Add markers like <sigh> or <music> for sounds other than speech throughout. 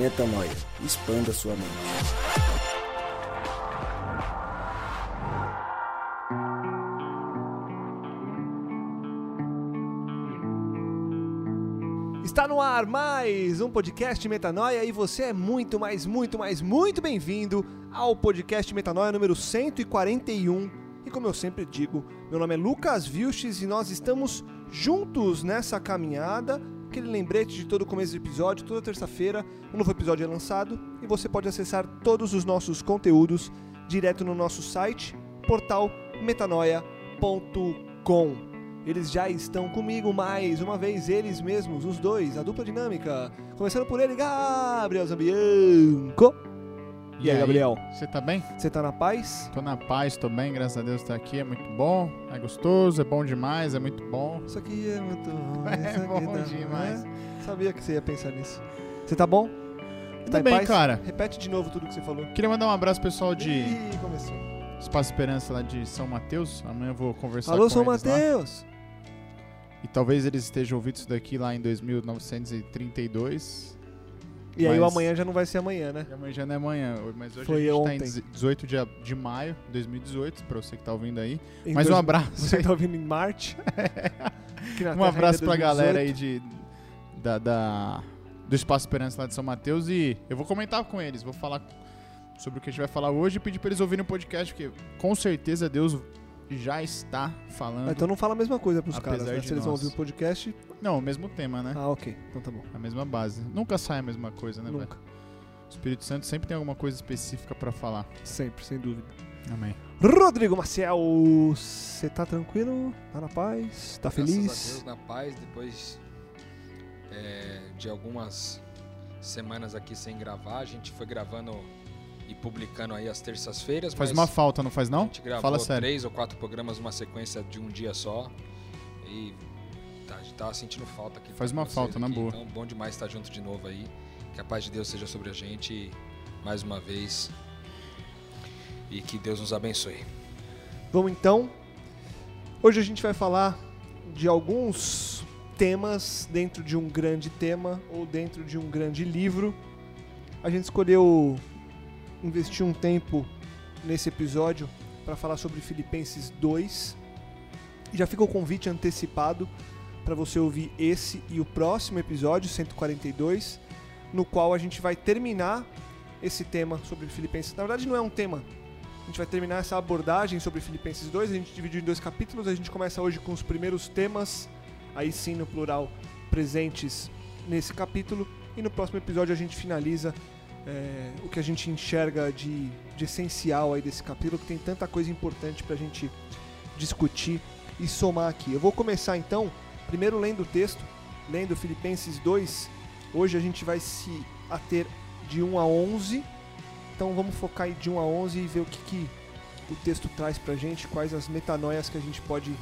Metanoia. Expanda sua mente. Está no ar mais um podcast Metanoia e você é muito mais, muito mais, muito bem-vindo ao podcast Metanoia número 141. E como eu sempre digo, meu nome é Lucas Vilches e nós estamos juntos nessa caminhada. Aquele lembrete de todo começo do episódio, toda terça-feira, um novo episódio é lançado e você pode acessar todos os nossos conteúdos direto no nosso site, portal metanoia.com. Eles já estão comigo mais uma vez, eles mesmos, os dois, a dupla dinâmica. Começando por ele, Gabriel Zambianco. E, aí, Gabriel? Você tá bem? Você tá na paz? Tô na paz, tô bem, graças a Deus tá aqui, é muito bom, é gostoso, é bom demais, é muito bom. Isso aqui é muito bom. <laughs> É bom tá- demais. né? Sabia que você ia pensar nisso. Você tá bom? Tudo tá em bem, paz? cara. Repete de novo tudo que você falou. Queria mandar um abraço pro pessoal de Ih, começou. Espaço Esperança lá de São Mateus. Amanhã eu vou conversar Alô, com São eles lá. Mateus. E talvez eles estejam ouvindo isso daqui lá em 2932. E aí o Mas- amanhã já não vai ser amanhã, né? E amanhã já não é amanhã, mas hoje Foi a gente ontem. tá em 18 de, de maio de 2018, pra você que tá ouvindo aí. Em Mais um dois- abraço. Você aí. tá ouvindo em Marte? <laughs> Um abraço é pra galera 2018. aí de, da, da- do Espaço Esperança lá de São Mateus e eu vou comentar com eles, vou falar sobre o que a gente vai falar hoje e pedir pra eles ouvirem o podcast, porque com certeza Deus já está falando. Ah, então não fala a mesma coisa pros caras, né? Se eles vão ouvir o podcast. Não, o mesmo tema, né? Ah, ok. Então tá bom. A mesma base. Nunca sai a mesma coisa, né, velho? Nunca. O Espírito Santo sempre tem alguma coisa específica pra falar. Sempre, sem dúvida. Amém. Rodrigo Maciel, você tá tranquilo? Tá na paz? Tá Graças a feliz? Deus, na paz, depois é, de algumas semanas aqui sem gravar, a gente foi gravando e publicando aí às terças-feiras. Faz mas uma falta, não faz A não? gente gravou Fala sério. três ou quatro programas numa sequência de um dia só. E tá, gente tava sentindo falta aqui. Faz uma falta, na aqui. boa. Então, bom demais estar junto de novo aí. Que a paz de Deus seja sobre a gente mais uma vez. E que Deus nos abençoe. Vamos então. Hoje a gente vai falar de alguns temas dentro de um grande tema ou dentro de um grande livro. A gente escolheu investir um tempo nesse episódio para falar sobre Filipenses 2. E já fica o convite antecipado para você ouvir esse e o próximo episódio, 142, no qual a gente vai terminar esse tema sobre Filipenses. Na verdade, não é um tema, a gente vai terminar essa abordagem sobre Filipenses 2. A gente dividiu em dois capítulos. A gente começa hoje com os primeiros temas, aí sim no plural, presentes nesse capítulo. E no próximo episódio a gente finaliza é, o que a gente enxerga de, de essencial aí desse capítulo, que tem tanta coisa importante pra gente discutir e somar aqui. Eu vou começar então, primeiro lendo o texto, lendo Filipenses 2. Hoje a gente vai se ater de 1 a 11. Então vamos focar aí de 1 a 11 e ver o que, que o texto traz pra gente, quais as metanoias que a gente pode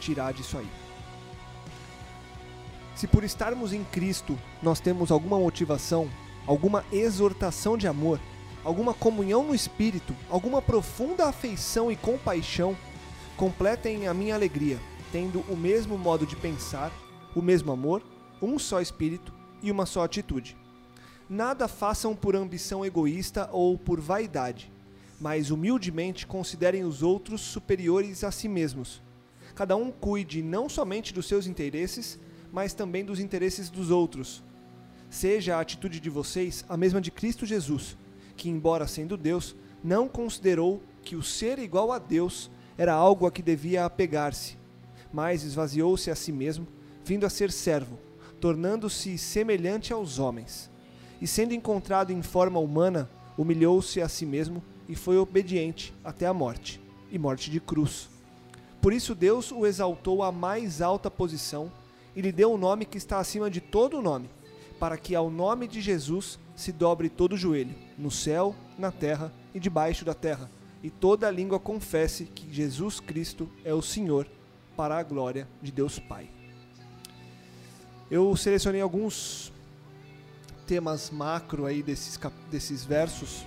tirar disso aí. Se por estarmos em Cristo nós temos alguma motivação, alguma exortação de amor, alguma comunhão no espírito, alguma profunda afeição e compaixão, completem a minha alegria, tendo o mesmo modo de pensar, o mesmo amor, um só espírito e uma só atitude. Nada façam por ambição egoísta ou por vaidade, mas humildemente considerem os outros superiores a si mesmos. Cada um cuide não somente dos seus interesses, mas também dos interesses dos outros. Seja a atitude de vocês a mesma de Cristo Jesus, que, embora sendo Deus, não considerou que o ser igual a Deus era algo a que devia apegar-se, mas esvaziou-se a si mesmo, vindo a ser servo, tornando-se semelhante aos homens. E sendo encontrado em forma humana, humilhou-se a si mesmo e foi obediente até a morte e morte de cruz. Por isso Deus o exaltou à mais alta posição e lhe deu um nome que está acima de todo nome, para que ao nome de Jesus se dobre todo o joelho, no céu, na terra e debaixo da terra, e toda língua confesse que Jesus Cristo é o Senhor, para a glória de Deus Pai. Eu selecionei alguns temas macro aí desses, desses versos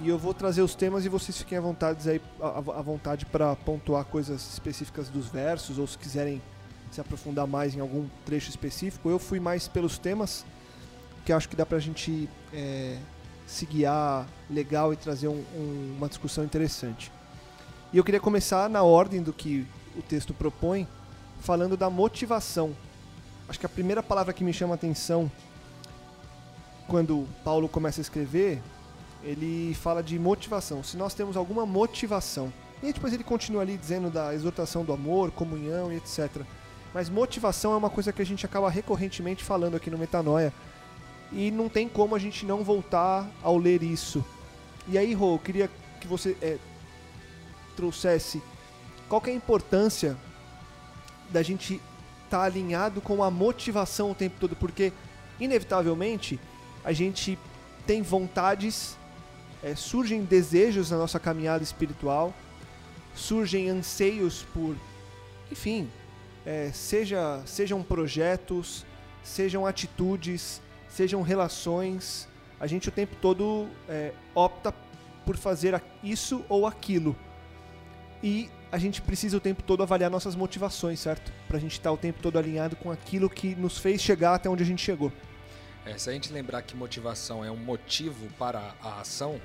e eu vou trazer os temas e vocês fiquem à vontade aí à, vontade para pontuar coisas específicas dos versos ou se quiserem se aprofundar mais em algum trecho específico. Eu fui mais pelos temas que acho que dá pra gente é, se guiar legal e trazer um- um- uma discussão interessante. E eu queria começar na ordem do que o texto propõe, falando da motivação. Acho que a primeira palavra que me chama a atenção quando Paulo começa a escrever, ele fala de motivação. Se nós temos alguma motivação. E depois ele continua ali dizendo da exortação do amor, comunhão e etc. Mas motivação é uma coisa que a gente acaba recorrentemente falando aqui no Metanoia. E não tem como a gente não voltar ao ler isso. E aí, Rô, eu queria que você é, trouxesse qual que é a importância da gente estar alinhado com a motivação o tempo todo, porque inevitavelmente a gente tem vontades, é, surgem desejos na nossa caminhada espiritual, surgem anseios por, enfim, é, seja, sejam projetos, sejam atitudes, sejam relações, a gente o tempo todo é, opta por fazer isso ou aquilo. E a gente precisa o tempo todo avaliar nossas motivações, certo? Pra gente estar o tempo todo alinhado com aquilo que nos fez chegar até onde a gente chegou. É, se a gente lembrar que motivação é um motivo para a ação,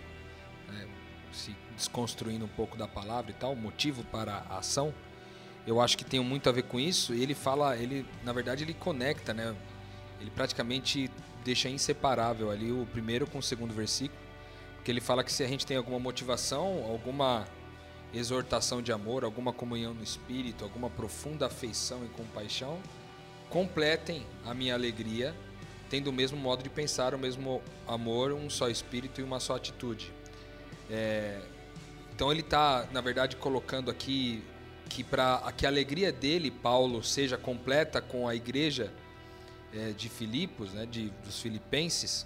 né, se desconstruindo um pouco da palavra e tal, motivo para a ação, eu acho que tem muito a ver com isso. E ele fala, ele na verdade ele conecta, né? Ele praticamente deixa inseparável ali o primeiro com o segundo versículo, porque ele fala que se a gente tem alguma motivação, alguma exortação de amor, alguma comunhão no espírito, alguma profunda afeição e compaixão, completem a minha alegria, tendo o mesmo modo de pensar, o mesmo amor, um só espírito e uma só atitude. É, então ele está, na verdade, colocando aqui que para que a alegria dele, Paulo, seja completa com a igreja é, de Filipos, né, de, dos filipenses,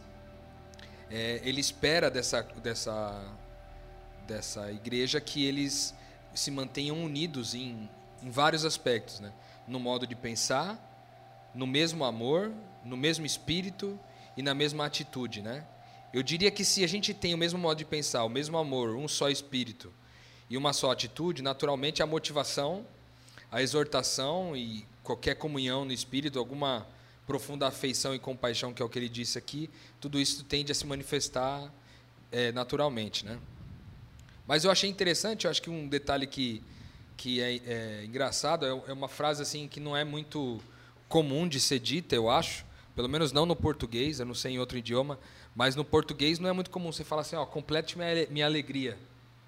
é, ele espera dessa, dessa, dessa igreja que eles se mantenham unidos em, em vários aspectos, né? no modo de pensar, no mesmo amor, no mesmo espírito e na mesma atitude, né? Eu diria que se a gente tem o mesmo modo de pensar, o mesmo amor, um só espírito e uma só atitude, naturalmente a motivação, a exortação e qualquer comunhão no espírito, alguma profunda afeição e compaixão, que é o que ele disse aqui, tudo isso tende a se manifestar é, naturalmente, né? Mas eu achei interessante, eu acho que um detalhe que, que é, é engraçado é, é uma frase assim que não é muito comum de ser dita, eu acho, pelo menos não no português, eu não sei em outro idioma, mas no português não é muito comum você falar assim, ó, complete minha, minha alegria,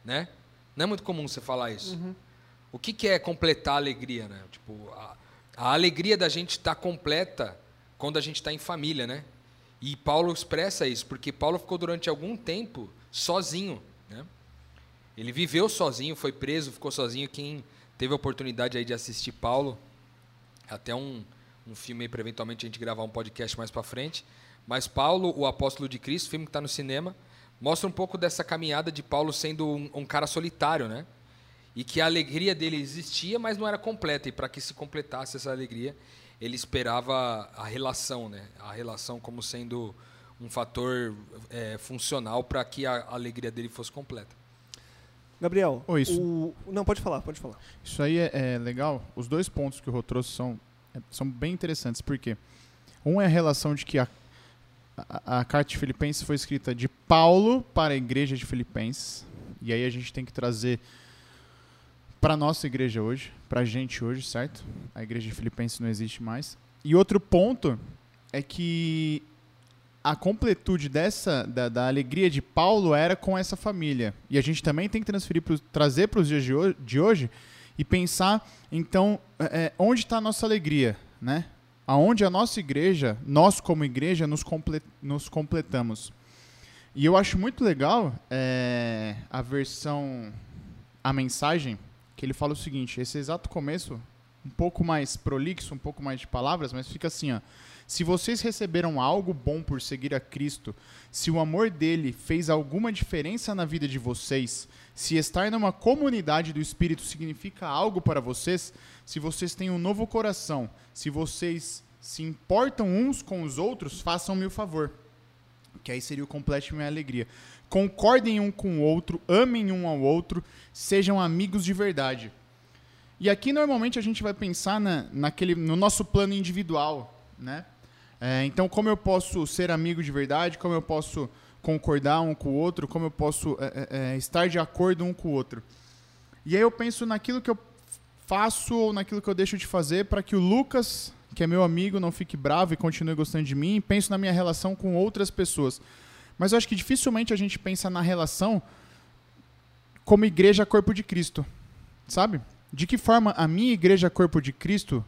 né? Não é muito comum você falar isso. O que, que é completar a alegria, né? Tipo, a, a alegria da gente estar completa quando a gente está em família, né? E Paulo expressa isso, porque Paulo ficou durante algum tempo sozinho, né? Ele viveu sozinho, foi preso, ficou sozinho. Quem teve a oportunidade aí de assistir Paulo, até um, um filme para eventualmente a gente gravar um podcast mais para frente. Mas Paulo, o apóstolo de Cristo, filme que está no cinema, mostra um pouco dessa caminhada de Paulo sendo um, um cara solitário, né? E que a alegria dele existia, mas não era completa. E para que se completasse essa alegria, ele esperava a relação, né? A relação como sendo um fator é, funcional para que a alegria dele fosse completa. Gabriel, Oi, isso- o... não, pode falar, pode falar. Isso aí é, é legal. Os dois pontos que o Rô trouxe são, é, são bem interessantes. Por quê? Um é a relação de que a, a, a carta de Filipenses foi escrita de Paulo para a igreja de Filipenses. E aí a gente tem que trazer para nossa igreja hoje, para a gente hoje, certo? A igreja de Filipenses não existe mais. E outro ponto é que a completude dessa da, da alegria de Paulo era com essa família. E a gente também tem que transferir pros, trazer para os dias de hoje, de hoje e pensar, então, é, onde está a nossa alegria, né? Aonde a nossa igreja, nós como igreja, nos, comple nos completamos. E eu acho muito legal é, a versão, a mensagem, que ele fala o seguinte, esse exato começo, um pouco mais prolixo, um pouco mais de palavras, mas fica assim, ó. Se vocês receberam algo bom por seguir a Cristo, se o amor dele fez alguma diferença na vida de vocês, se estar numa comunidade do Espírito significa algo para vocês, se vocês têm um novo coração, se vocês se importam uns com os outros, façam-me o favor. Que aí seria o complete minha alegria. Concordem um com o outro, amem um ao outro, sejam amigos de verdade. E aqui normalmente a gente vai pensar na, naquele, no nosso plano individual, né? É, então, como eu posso ser amigo de verdade? Como eu posso concordar um com o outro? Como eu posso é, é, é estar de acordo um com o outro? E aí eu penso naquilo que eu faço ou naquilo que eu deixo de fazer para que o Lucas, que é meu amigo, não fique bravo e continue gostando de mim. Penso na minha relação com outras pessoas. Mas eu acho que dificilmente a gente pensa na relação como igreja corpo de Cristo, sabe? De que forma a minha igreja corpo de Cristo,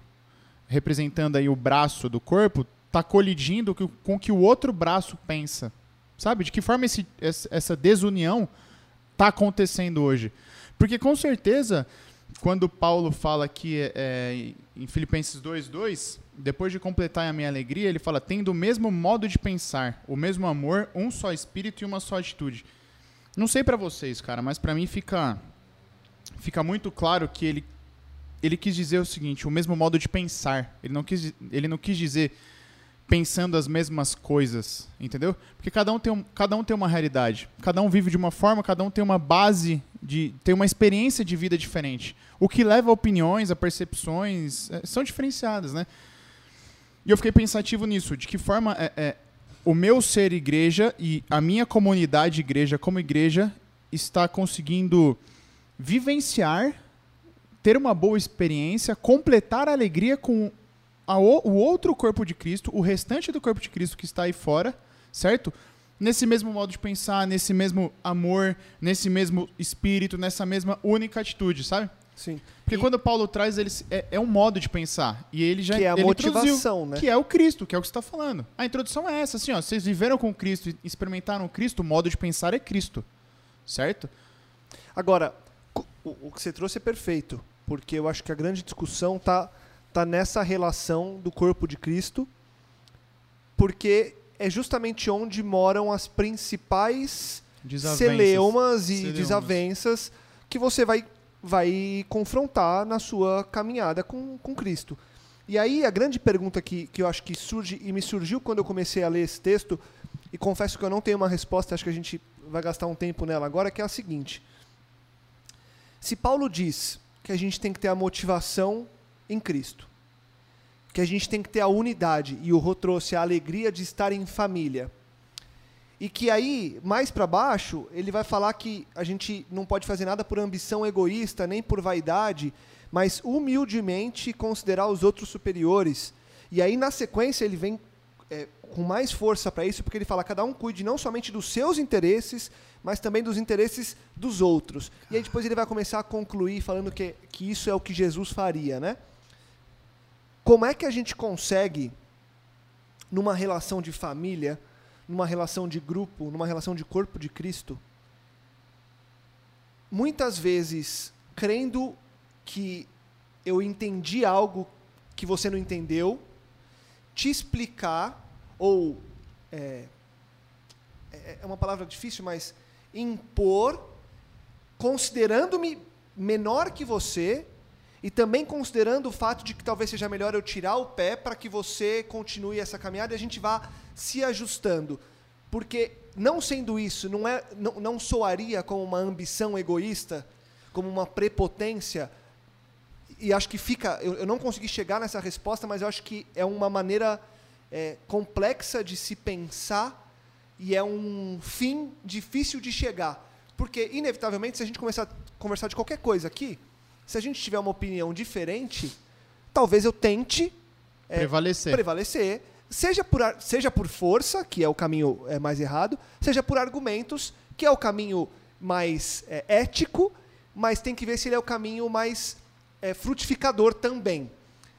representando aí o braço do corpo, está colidindo com o que o outro braço pensa, sabe? De que forma esse, essa desunião está acontecendo hoje? Porque com certeza, quando Paulo fala que é, em Filipenses 2:2, depois de completar a minha alegria, ele fala: tendo o mesmo modo de pensar, o mesmo amor, um só espírito e uma só atitude. Não sei para vocês, cara, mas para mim fica fica muito claro que ele ele quis dizer o seguinte, o mesmo modo de pensar. Ele não quis ele não quis dizer pensando as mesmas coisas, entendeu? Porque cada um tem um, cada um tem uma realidade. Cada um vive de uma forma, cada um tem uma base de tem uma experiência de vida diferente. O que leva a opiniões, a percepções é, são diferenciadas, né? E eu fiquei pensativo nisso, de que forma é, é, o meu ser igreja e a minha comunidade igreja como igreja está conseguindo vivenciar, ter uma boa experiência, completar a alegria com o outro corpo de Cristo, o restante do corpo de Cristo que está aí fora, certo? Nesse mesmo modo de pensar, nesse mesmo amor, nesse mesmo espírito, nessa mesma única atitude, sabe? Sim. Porque e... quando Paulo traz, ele, é, é, um modo de pensar. E ele já que é a motivação, né? Que é o Cristo, que é o que você está falando. A introdução é essa, assim, ó. Vocês viveram com Cristo experimentaram Cristo, o modo de pensar é Cristo. Certo? Agora, o, o que você trouxe é perfeito. Porque eu acho que a grande discussão tá, tá nessa relação do corpo de Cristo. Porque é justamente onde moram as principais celeumas e celeumas. desavenças que você vai vai confrontar na sua caminhada com, com Cristo. E aí a grande pergunta que, que eu acho que surge e me surgiu quando eu comecei a ler esse texto, e confesso que eu não tenho uma resposta, acho que a gente vai gastar um tempo nela agora, que é a seguinte. Se Paulo diz que a gente tem que ter a motivação em Cristo, que a gente tem que ter a unidade, e o Rô trouxe a alegria de estar em família, e que aí, mais para baixo, ele vai falar que a gente não pode fazer nada por ambição egoísta, nem por vaidade, mas humildemente considerar os outros superiores. E aí, na sequência, ele vem é, com mais força para isso, porque ele fala: cada um cuide não somente dos seus interesses, mas também dos interesses dos outros. E aí, depois, ele vai começar a concluir falando que, que isso é o que Jesus faria, né? Como é que a gente consegue, numa relação de família, numa relação de grupo, numa relação de corpo de Cristo, muitas vezes crendo que eu entendi algo que você não entendeu, te explicar, ou. É, é, é uma palavra difícil, mas impor, considerando-me menor que você, e também considerando o fato de que talvez seja melhor eu tirar o pé para que você continue essa caminhada e a gente vá se ajustando. Porque, não sendo isso, não, é, não, não soaria como uma ambição egoísta, como uma prepotência. E acho que fica. Eu, eu não consegui chegar nessa resposta, mas eu acho que é uma maneira é, complexa de se pensar e é um fim difícil de chegar. Porque, inevitavelmente, se a gente começar a conversar de qualquer coisa aqui, se a gente tiver uma opinião diferente, talvez eu tente é, prevalecer. prevalecer seja por, seja por força, que é o caminho é, mais errado, seja por argumentos, que é o caminho mais é, ético, mas tem que ver se ele é o caminho mais é, frutificador também.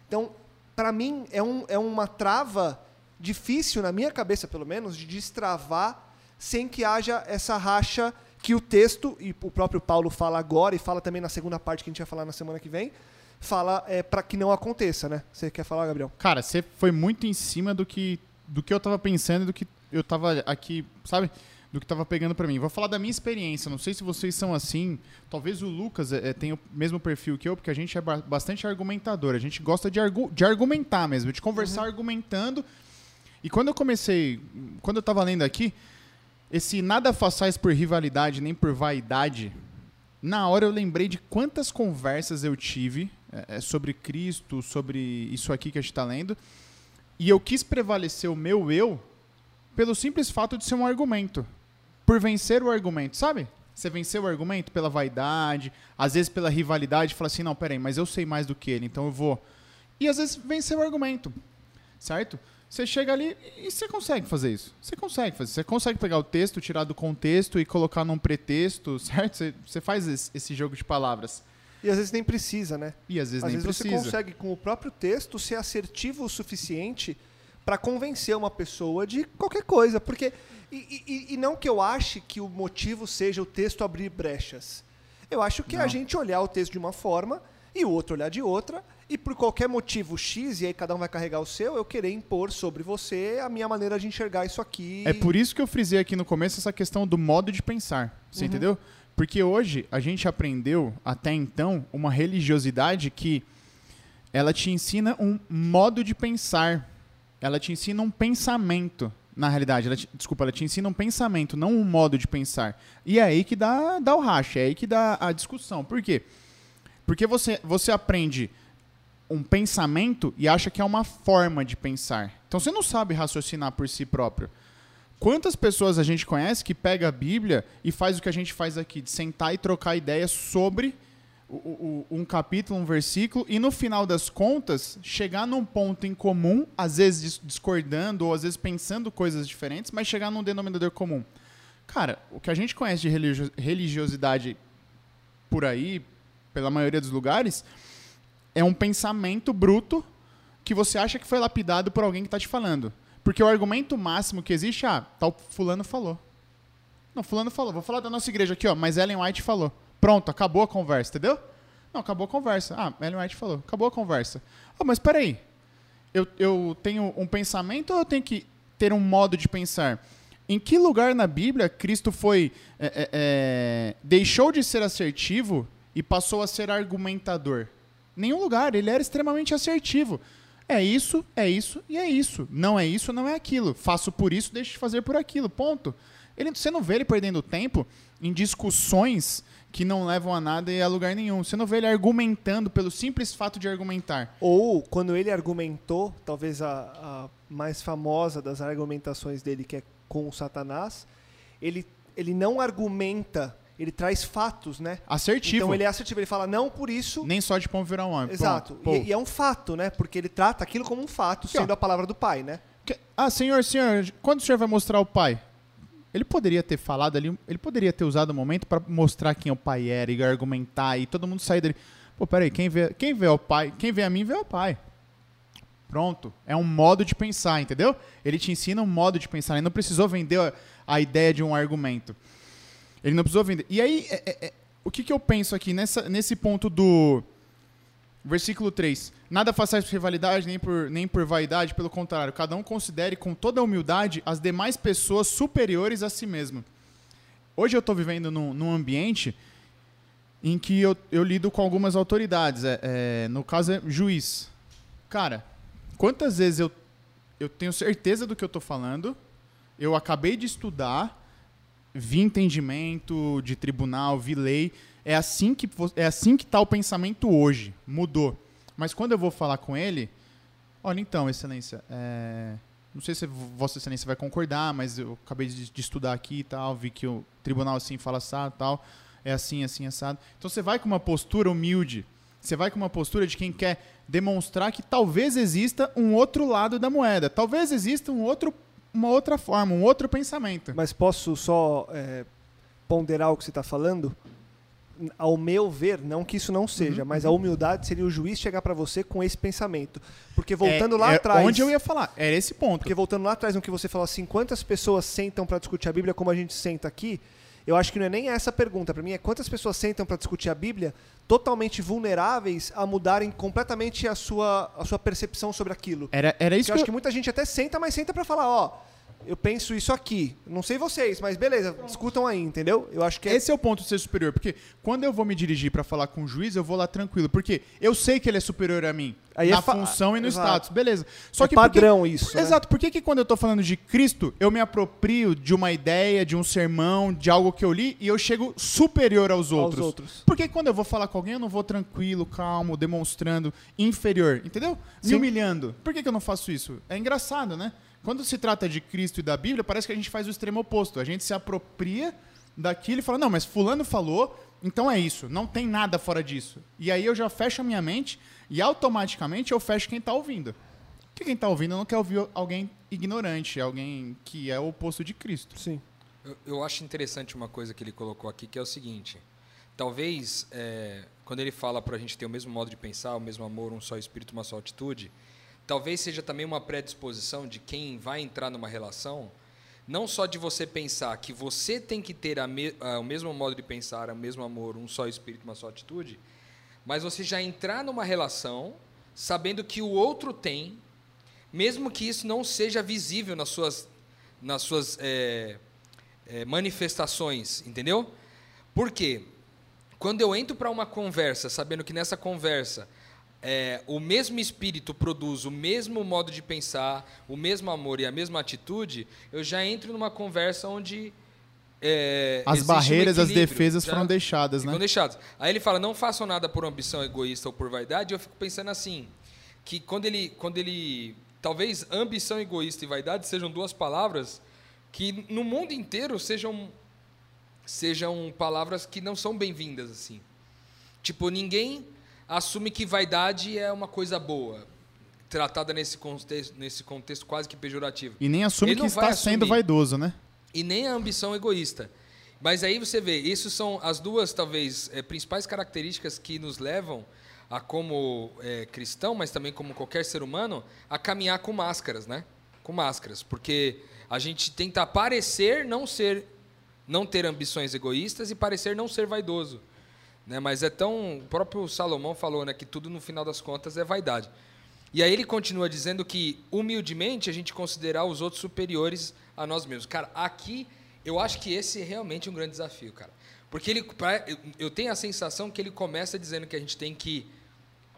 Então, para mim, é, um, é uma trava difícil, na minha cabeça pelo menos, de destravar sem que haja essa racha que o texto, e o próprio Paulo fala agora, e fala também na segunda parte que a gente vai falar na semana que vem, fala é, para que não aconteça, né? Você quer falar, Gabriel? Cara, você foi muito em cima do que, do que eu tava pensando e do que eu tava aqui, sabe? Do que tava pegando para mim. Vou falar da minha experiência. Não sei se vocês são assim. Talvez o Lucas é, é tenha o mesmo perfil que eu, porque a gente é bastante argumentador. A gente gosta de, argu de argumentar mesmo, de conversar uhum. argumentando. E quando eu comecei, quando eu tava lendo aqui, esse nada façais por rivalidade nem por vaidade, na hora eu lembrei de quantas conversas eu tive é, é, sobre Cristo, sobre isso aqui que a gente está lendo, E eu quis prevalecer o meu eu pelo simples fato de ser um argumento. Por vencer o argumento, sabe? Você venceu o argumento pela vaidade, às vezes pela rivalidade, fala assim, não, peraí, mas eu sei mais do que ele, então eu vou. E às vezes venceu o argumento, certo? Você chega ali e você consegue fazer isso. Você consegue fazer. Você consegue pegar o texto, tirar do contexto e colocar num pretexto, <laughs> certo? Você, você faz esse, esse jogo de palavras. E às vezes nem precisa, né? E às vezes Às nem vezes precisa. você consegue, com o próprio texto, ser assertivo o suficiente para convencer uma pessoa de qualquer coisa. Porque. E, e- e não que eu ache que o motivo seja o texto abrir brechas. Eu acho que é a Não. gente olhar o texto de uma forma e o outro olhar de outra, e por qualquer motivo X, e aí cada um vai carregar o seu, eu querer impor sobre você a minha maneira de enxergar isso aqui. É por isso que eu frisei aqui no começo essa questão do modo de pensar. Você Uhum. entendeu? Porque hoje a gente aprendeu, até então, uma religiosidade que ela te ensina um modo de pensar. Ela te ensina um pensamento. Na realidade, ela te- desculpa, ela te ensina um pensamento, não um modo de pensar. E é aí que dá, dá o racha, é aí que dá a discussão. Por quê? Porque você, você aprende um pensamento e acha que é uma forma de pensar. Então você não sabe raciocinar por si próprio. Quantas pessoas a gente conhece que pega a Bíblia e faz o que a gente faz aqui, de sentar e trocar ideias sobre o- o- um capítulo, um versículo, e no final das contas, chegar num ponto em comum, às vezes dis- discordando ou às vezes pensando coisas diferentes, mas chegar num denominador comum. Cara, o que a gente conhece de religio- religiosidade por aí, pela maioria dos lugares, é um pensamento bruto que você acha que foi lapidado por alguém que está te falando. Porque o argumento máximo que existe, ah, tal fulano falou. Não, fulano falou. Vou falar da nossa igreja aqui, ó, mas Ellen White falou. Pronto, acabou a conversa, entendeu? Não, acabou a conversa. Ah, Ellen White falou. Acabou a conversa. Ah, mas peraí. Eu, eu tenho um pensamento ou eu tenho que ter um modo de pensar? Em que lugar na Bíblia Cristo foi é, é, deixou de ser assertivo e passou a ser argumentador? Nenhum lugar. Ele era extremamente assertivo. É isso, é isso e é isso. Não é isso, não é aquilo. Faço por isso, deixo de fazer por aquilo. Ponto. Ele, você não vê ele perdendo tempo em discussões que não levam a nada e a lugar nenhum. Você não vê ele argumentando pelo simples fato de argumentar. Ou quando ele argumentou, talvez a, a mais famosa das argumentações dele, que é com o Satanás, ele, ele não argumenta, ele traz fatos, né? Assertivo. Então ele é assertivo, ele fala não por isso. Nem só de pão virar um homem. Exato. E, e é um fato, né? Porque ele trata aquilo como um fato, ó. sendo a palavra do pai, né? Que- Ah, senhor, senhor, quando o senhor vai mostrar o pai? Ele poderia ter falado ali, ele poderia ter usado o momento para mostrar quem o pai era e argumentar e todo mundo sair dele. Pô, peraí, quem vê, quem vê o pai, quem vê a mim vê o pai. Pronto. É um modo de pensar, entendeu? Ele te ensina um modo de pensar. Ele não precisou vender a, a ideia de um argumento. Ele não precisou vender. E aí, é- é- é- o que, que eu penso aqui nessa, nesse ponto do versículo 3? Nada façais por rivalidade, nem por, nem por vaidade, pelo contrário, cada um considere com toda humildade as demais pessoas superiores a si mesmo. Hoje eu estou vivendo num, num ambiente em que eu, eu lido com algumas autoridades. É, é, no caso, é juiz. Cara, quantas vezes eu, eu tenho certeza do que eu estou falando, eu acabei de estudar, vi entendimento de tribunal, vi lei. É assim que é assim que está o pensamento hoje. Mudou. Mas quando eu vou falar com ele, olha então, excelência, é, não sei se vossa excelência vai concordar, mas eu acabei de, de estudar aqui e tal, vi que o tribunal assim fala assado tal, é assim, assim, assado. Então você vai com uma postura humilde, você vai com uma postura de quem quer demonstrar que talvez exista um outro lado da moeda, talvez exista um outro, uma outra forma, um outro pensamento. Mas posso só é, ponderar o que você está falando? Ao meu ver, não que isso não seja, Uhum, mas a humildade seria o juiz chegar para você com esse pensamento. Porque voltando É- lá é atrás. Onde eu ia falar, era esse ponto. Porque voltando lá atrás no que você falou assim, quantas pessoas sentam para discutir a Bíblia como a gente senta aqui? Eu acho que não é nem essa a pergunta. Para mim é quantas pessoas sentam para discutir a Bíblia totalmente vulneráveis a mudarem completamente a sua, a sua percepção sobre aquilo. Era, era isso eu que acho eu, que muita gente até senta, mas senta para falar, ó, eu penso isso aqui. Não sei vocês, mas beleza, discutam aí, entendeu? Eu acho que é Esse é o ponto de ser superior, porque quando eu vou me dirigir pra falar com o juiz, eu vou lá tranquilo, porque eu sei que ele é superior a mim, Aí é na fa- função e no Exato. status, beleza. Só É que padrão isso, né? Exato, por que que quando eu tô falando de Cristo, eu me aproprio de uma ideia, de um sermão, de algo que eu li e eu chego superior aos outros? outros. Por que quando eu vou falar com alguém, eu não vou tranquilo, calmo, demonstrando inferior, entendeu? Me Sim. humilhando. Por que que eu não faço isso? É engraçado, né? Quando se trata de Cristo e da Bíblia, parece que a gente faz o extremo oposto. A gente se apropria daquilo e fala, não, mas fulano falou, então é isso, não tem nada fora disso. E aí eu já fecho a minha mente e automaticamente eu fecho quem tá ouvindo. Porque quem tá ouvindo não quer ouvir alguém ignorante, alguém que é o oposto de Cristo. Sim. Eu, eu acho interessante uma coisa que ele colocou aqui, que é o seguinte. Talvez, é, quando ele fala para a gente ter o mesmo modo de pensar, o mesmo amor, um só espírito, uma só atitude, talvez seja também uma predisposição de quem vai entrar numa relação, não só de você pensar que você tem que ter me- a- o mesmo modo de pensar, o mesmo amor, um só espírito, uma só atitude, mas você já entrar numa relação sabendo que o outro tem, mesmo que isso não seja visível nas suas, nas suas é, é, manifestações, entendeu? Por quê? Quando eu entro para uma conversa, sabendo que nessa conversa é, o mesmo espírito produz o mesmo modo de pensar, o mesmo amor e a mesma atitude, eu já entro numa conversa onde é, As existe um barreiras, as defesas já foram deixadas, né? deixados. Aí ele fala, não façam nada por ambição egoísta ou por vaidade. Eu fico pensando assim, que quando ele, quando ele, talvez ambição egoísta e vaidade sejam duas palavras que no mundo inteiro sejam sejam palavras que não são bem-vindas assim. Tipo, ninguém assume que vaidade é uma coisa boa, tratada nesse contexto, nesse contexto quase que pejorativo. E nem assume Ele que está sendo vaidoso, né? E nem a ambição egoísta. Mas aí você vê, isso são as duas, talvez, eh, principais características que nos levam a, como eh, cristão, mas também como qualquer ser humano, a caminhar com máscaras, né? Com máscaras. Porque a gente tenta parecer não ser, não ter ambições egoístas e parecer não ser vaidoso. Né? Mas é tão. O próprio Salomão falou né, que tudo, no final das contas, é vaidade. E aí ele continua dizendo que, humildemente, a gente considerar os outros superiores a nós mesmos. Cara, aqui eu acho que esse é realmente um grande desafio, cara. Porque ele, eu- tenho a sensação que ele começa dizendo que a gente tem que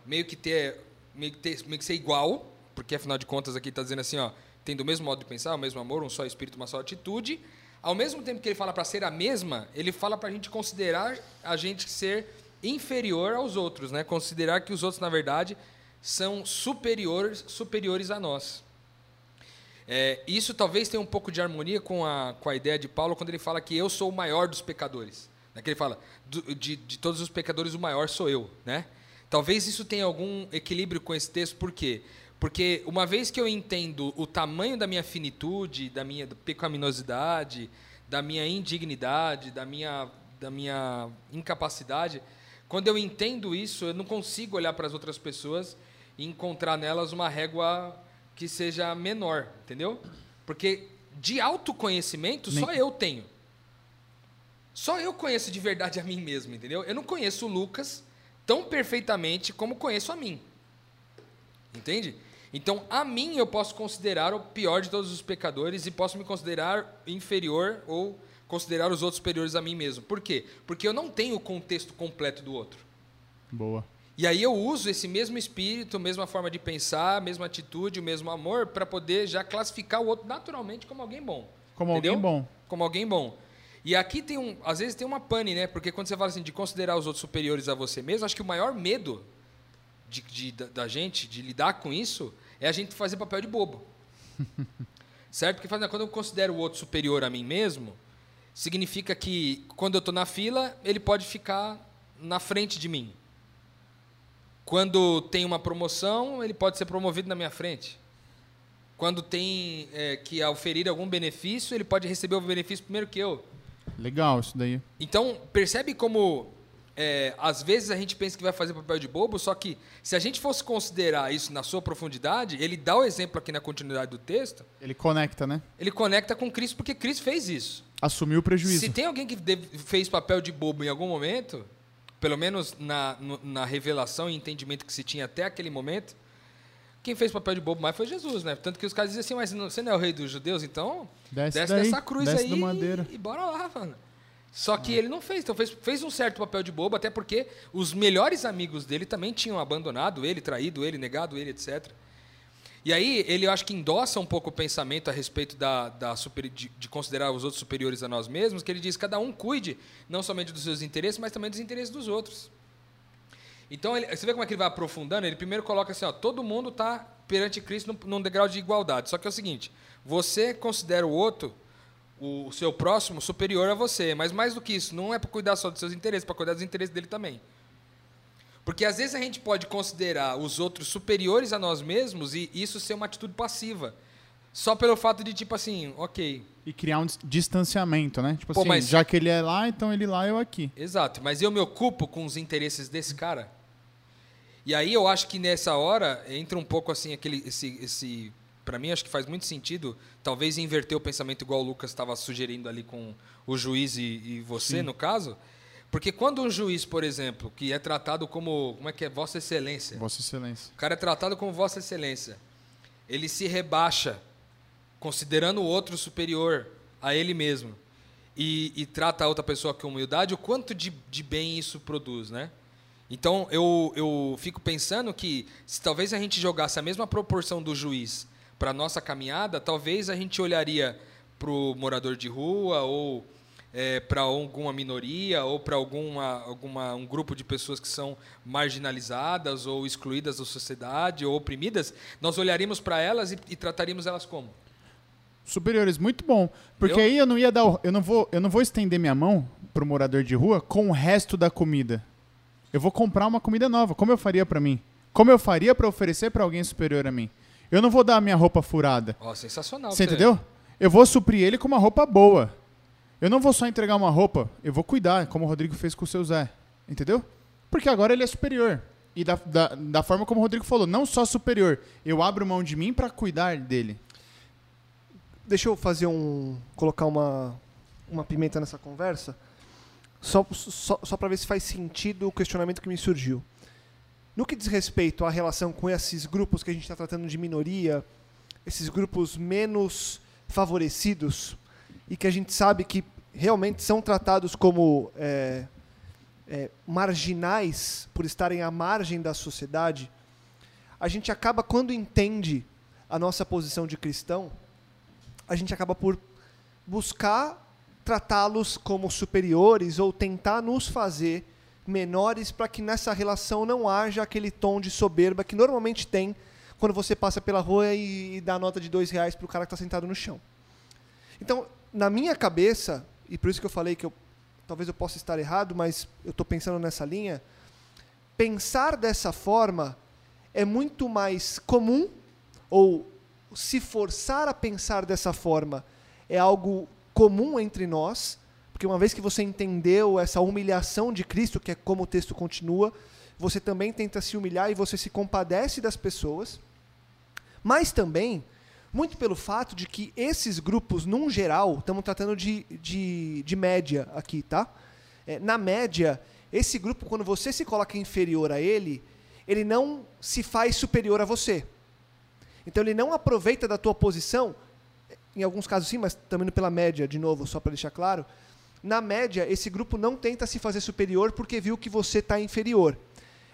meio que ter, meio que, ter, meio que ser igual, porque afinal de contas aqui está dizendo assim, ó, tendo o mesmo modo de pensar, o mesmo amor, um só espírito, uma só atitude. Ao mesmo tempo que ele fala para ser a mesma, ele fala para a gente considerar a gente ser inferior aos outros, né? Considerar que os outros, na verdade, são superiores, superiores a nós. É, isso talvez tenha um pouco de harmonia com a, com a ideia de Paulo quando ele fala que eu sou o maior dos pecadores. Né? Que ele fala, "Do- de, de todos os pecadores, o maior sou eu. Né? Talvez isso tenha algum equilíbrio com esse texto, por quê? Porque uma vez que eu entendo o tamanho da minha finitude, da minha pecaminosidade, da minha indignidade, da minha, da minha incapacidade, quando eu entendo isso, eu não consigo olhar para as outras pessoas e encontrar nelas uma régua que seja menor, entendeu? Porque de autoconhecimento só eu tenho. Só eu conheço de verdade a mim mesmo, entendeu? Eu não conheço o Lucas tão perfeitamente como conheço a mim. Entende? Então, a mim eu posso considerar o pior de todos os pecadores e posso me considerar inferior ou considerar os outros superiores a mim mesmo. Por quê? Porque eu não tenho o contexto completo do outro. Boa. E aí eu uso esse mesmo espírito, a mesma forma de pensar, a mesma atitude, o mesmo amor, para poder já classificar o outro naturalmente como alguém bom. Como Entendeu? alguém bom. Como alguém bom. E aqui tem um, às vezes tem uma pane, né? Porque quando você fala assim de considerar os outros superiores a você mesmo, acho que o maior medo de, de- da, da gente de lidar com isso é a gente fazer papel de bobo. <laughs> certo? Porque quando eu considero o outro superior a mim mesmo, significa que quando eu estou na fila, ele pode ficar na frente de mim. Quando tem uma promoção, ele pode ser promovido na minha frente. Quando tem é, que oferir algum benefício, ele pode receber o benefício primeiro que eu. Legal isso daí. Então, percebe como é, às vezes a gente pensa que vai fazer papel de bobo, só que se a gente fosse considerar isso na sua profundidade, ele dá o exemplo aqui na continuidade do texto, Ele conecta, né? ele conecta com Cristo porque Cristo fez isso. Assumiu o prejuízo. Se tem alguém que deve- fez papel de bobo em algum momento, pelo menos na, na revelação e entendimento que se tinha até aquele momento, quem fez papel de bobo mais foi Jesus, né? Tanto que os caras dizem assim, mas você não é o rei dos judeus, então Desce, desce daí, dessa cruz desce aí. E, e bora lá, mano. Só que ele não fez, então fez, fez um certo papel de bobo, até porque os melhores amigos dele também tinham abandonado ele, traído ele, negado ele, etc. E aí ele, eu acho que endossa um pouco o pensamento a respeito da, da super- de, de considerar os outros superiores a nós mesmos, que ele diz cada um cuide não somente dos seus interesses, mas também dos interesses dos outros. Então, ele- você vê como é que ele vai aprofundando? Ele primeiro coloca assim, ó, todo mundo está perante Cristo num, num degrau de igualdade. Só que é o seguinte, você considera o outro, o, seu próximo, superior a você. Mas mais do que isso, não é para cuidar só dos seus interesses, para cuidar dos interesses dele também. Porque às vezes a gente pode considerar os outros superiores a nós mesmos e isso ser uma atitude passiva. Só pelo fato de, tipo assim, ok, E criar um dis- distanciamento, né? Tipo Pô, assim, mas- já que ele é lá, então ele lá, eu aqui. Exato, mas eu me ocupo com os interesses desse cara. E aí eu acho que nessa hora entra um pouco assim aquele esse esse para mim acho que faz muito sentido, talvez inverter o pensamento igual o Lucas estava sugerindo ali com o juiz e, e você no caso, porque quando um juiz, por exemplo, que é tratado como como é que é vossa excelência, Vossa Excelência. o cara é tratado como Vossa Excelência. Ele se rebaixa, considerando o outro superior a ele mesmo. E, e trata a outra pessoa com humildade, o quanto de, de bem isso produz, né? Então, eu, eu fico pensando que se talvez a gente jogasse a mesma proporção do juiz para a nossa caminhada, talvez a gente olharia para o morador de rua ou para alguma minoria ou para alguma, alguma um grupo de pessoas que são marginalizadas ou excluídas da sociedade ou oprimidas, nós olharíamos para elas e, e trataríamos elas como? Superiores, muito bom. Porque Eu- aí eu não ia dar. o- Eu não, vou, eu não vou estender minha mão pro morador de rua com o resto da comida. Eu vou comprar uma comida nova, como eu faria pra mim. Como eu faria pra oferecer pra alguém superior a mim. Eu não vou dar a minha roupa furada. Ó, sensacional. Você entendeu? Eu vou suprir ele com uma roupa boa. Eu não vou só entregar uma roupa, eu vou cuidar, como o Rodrigo fez com o seu Zé. Entendeu? Porque agora ele é superior. E da, da, da forma como o Rodrigo falou, não só superior. Eu abro mão de mim pra cuidar dele. Deixa eu fazer um. colocar uma, uma pimenta nessa conversa. Só, só, só para ver se faz sentido o questionamento que me surgiu. No que diz respeito à relação com esses grupos que a gente está tratando de minoria, esses grupos menos favorecidos, e que a gente sabe que realmente são tratados como é, é, marginais por estarem à margem da sociedade, a gente acaba, quando entende a nossa posição de cristão, a gente acaba por buscar tratá-los como superiores ou tentar nos fazer menores para que nessa relação não haja aquele tom de soberba que normalmente tem quando você passa pela rua e, e dá a nota de dois reais para o cara que está sentado no chão. Então, na minha cabeça, e por isso que eu falei que eu, talvez eu possa estar errado, mas eu estou pensando nessa linha, pensar dessa forma é muito mais comum, ou se forçar a pensar dessa forma é algo comum entre nós, porque uma vez que você entendeu essa humilhação de Cristo, que é como o texto continua, você também tenta se humilhar e você se compadece das pessoas, mas também, muito pelo fato de que esses grupos, num geral, estamos tratando de, de, de média aqui, tá? É, na média, esse grupo, quando você se coloca inferior a ele, ele não se faz superior a você. Então ele não aproveita da tua posição, em alguns casos sim, mas também pela média, de novo, só para deixar claro. Na média, esse grupo não tenta se fazer superior porque viu que você está inferior.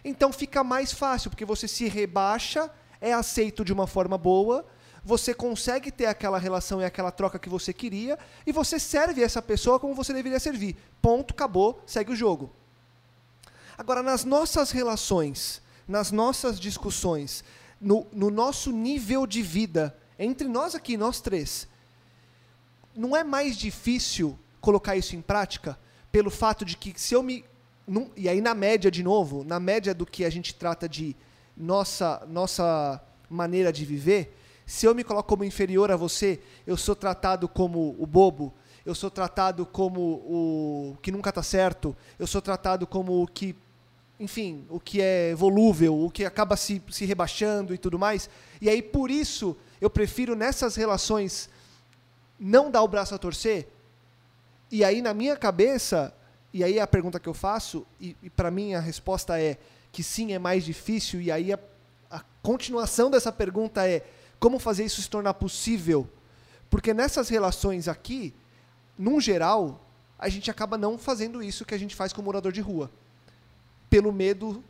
Então fica mais fácil, porque você se rebaixa, é aceito de uma forma boa, você consegue ter aquela relação e aquela troca que você queria, e você serve essa pessoa como você deveria servir. Ponto, acabou, segue o jogo. Agora, nas nossas relações, nas nossas discussões, no, no nosso nível de vida, entre nós aqui, nós três, não é mais difícil colocar isso em prática pelo fato de que se eu me. e aí, na média, de novo, na média do que a gente trata de nossa, nossa maneira de viver, se eu me coloco como inferior a você, eu sou tratado como o bobo, eu sou tratado como o que nunca está certo, eu sou tratado como o que enfim, o que é volúvel, o que acaba se, se rebaixando e tudo mais. E aí, por isso, eu prefiro nessas relações não dar o braço a torcer. E aí, na minha cabeça, e aí é a pergunta que eu faço, e, e para mim a resposta é que sim, é mais difícil, e aí a, a continuação dessa pergunta é como fazer isso se tornar possível? Porque nessas relações aqui, num geral, a gente acaba não fazendo isso que a gente faz com o morador de rua. Pelo medo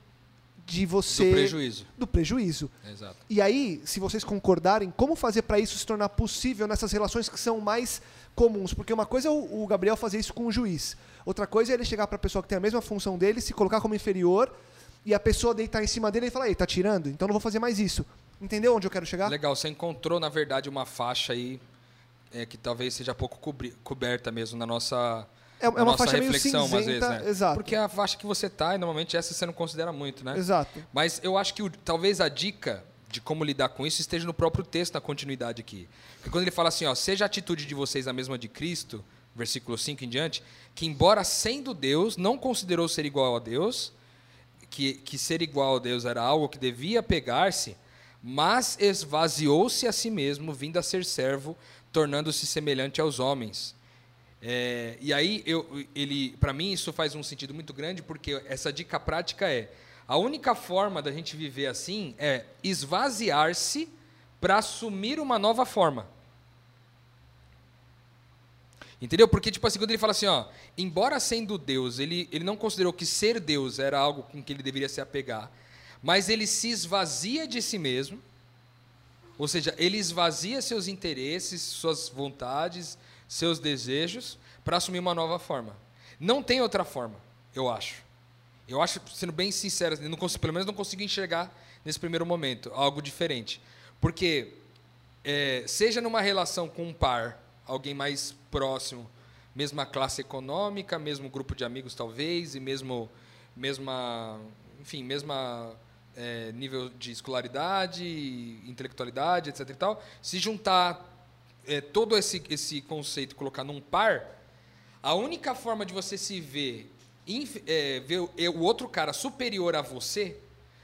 de você. Do prejuízo. Do prejuízo. Exato. E aí, se vocês concordarem, como fazer para isso se tornar possível nessas relações que são mais comuns? Porque uma coisa é o, o Gabriel fazer isso com o juiz. Outra coisa é ele chegar para a pessoa que tem a mesma função dele, se colocar como inferior e a pessoa deitar em cima dele e falar: "Ei, tá tirando? Então não vou fazer mais isso". Entendeu onde eu quero chegar? Legal, você encontrou, na verdade, uma faixa aí é, que talvez seja pouco coberta mesmo na nossa, É, é uma nossa faixa meio reflexão, às vezes, cinzenta, né? exato. Porque a faixa que você tá, e normalmente essa você não considera muito, né? Exato. Mas eu acho que o- talvez a dica de como lidar com isso esteja no próprio texto, na continuidade aqui. Porque quando ele fala assim, ó, seja a atitude de vocês a mesma de Cristo, versículo 5 em diante, que embora sendo Deus, não considerou ser igual a Deus, que, que ser igual a Deus era algo que devia pegar-se, mas esvaziou-se a si mesmo, vindo a ser servo, tornando-se semelhante aos homens. É, e aí, eu, ele, para mim, isso faz um sentido muito grande, porque essa dica prática é: a única forma da gente viver assim é esvaziar-se para assumir uma nova forma. Entendeu? Porque, tipo assim, quando ele fala assim, ó, embora sendo Deus, ele, ele não considerou que ser Deus era algo com que ele deveria se apegar, mas ele se esvazia de si mesmo, ou seja, ele esvazia seus interesses, suas vontades, seus desejos, para assumir uma nova forma. Não tem outra forma, eu acho. Eu acho, sendo bem sincero, não consigo, pelo menos não consigo enxergar nesse primeiro momento algo diferente. Porque, é, seja numa relação com um par, alguém mais próximo, mesma classe econômica, mesmo grupo de amigos talvez, e mesmo, mesma, enfim, mesma é, nível de escolaridade, intelectualidade, etc. E tal, se juntar é, todo esse, esse conceito e colocar num par, a única forma de você se ver, é, ver o, outro cara superior a você,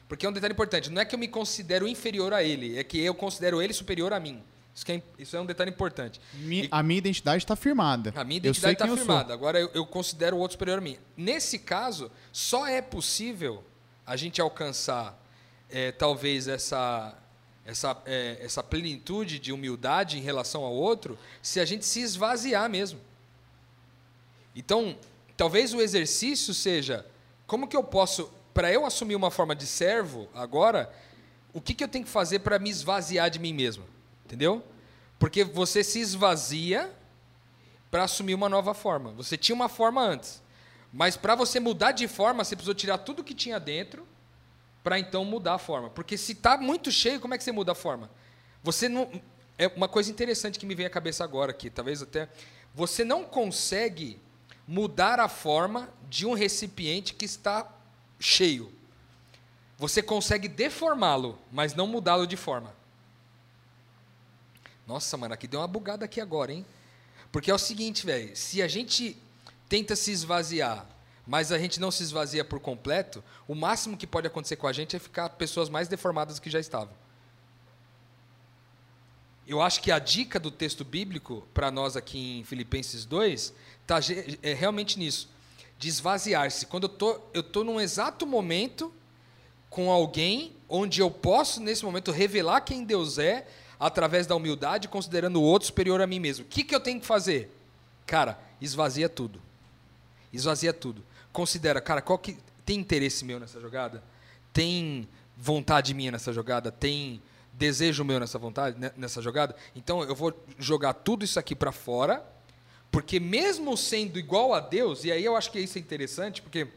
porque é um detalhe importante, não é que eu me considero inferior a ele, é que eu considero ele superior a mim. Isso, é, isso é um detalhe importante. Mi- E- a minha identidade está firmada. a minha identidade está quem eu firmada. Agora eu, eu considero o outro superior a mim. Nesse caso, só é possível a gente alcançar é, talvez essa essa é, essa plenitude de humildade em relação ao outro, se a gente se esvaziar mesmo. Então, talvez o exercício seja como que eu posso, para eu assumir uma forma de servo agora, o que, que eu tenho que fazer para me esvaziar de mim mesmo? Entendeu? Porque você se esvazia para assumir uma nova forma. Você tinha uma forma antes. Mas para você mudar de forma, você precisou tirar tudo que tinha dentro para então mudar a forma. Porque se está muito cheio, como é que você muda a forma? Você não. É uma coisa interessante que me vem à cabeça agora aqui, talvez até. Você não consegue mudar a forma de um recipiente que está cheio. Você consegue deformá-lo, mas não mudá-lo de forma. Nossa, mano, aqui deu uma bugada aqui agora, hein? Porque é o seguinte, velho, se a gente tenta se esvaziar, mas a gente não se esvazia por completo, o máximo que pode acontecer com a gente é ficar pessoas mais deformadas do que já estavam. Eu acho que a dica do texto bíblico para nós aqui em Filipenses 2 tá ge- é realmente nisso, de esvaziar-se. Quando eu tô eu tô num exato momento com alguém onde eu posso nesse momento revelar quem Deus é através da humildade, considerando o outro superior a mim mesmo. O que, que eu tenho que fazer? Cara, esvazia tudo. Esvazia tudo. Considera, cara, qual que tem interesse meu nessa jogada? Tem vontade minha nessa jogada? Tem desejo meu nessa vontade né, nessa jogada? Então eu vou jogar tudo isso aqui para fora, porque mesmo sendo igual a Deus, e aí eu acho que isso é interessante, porque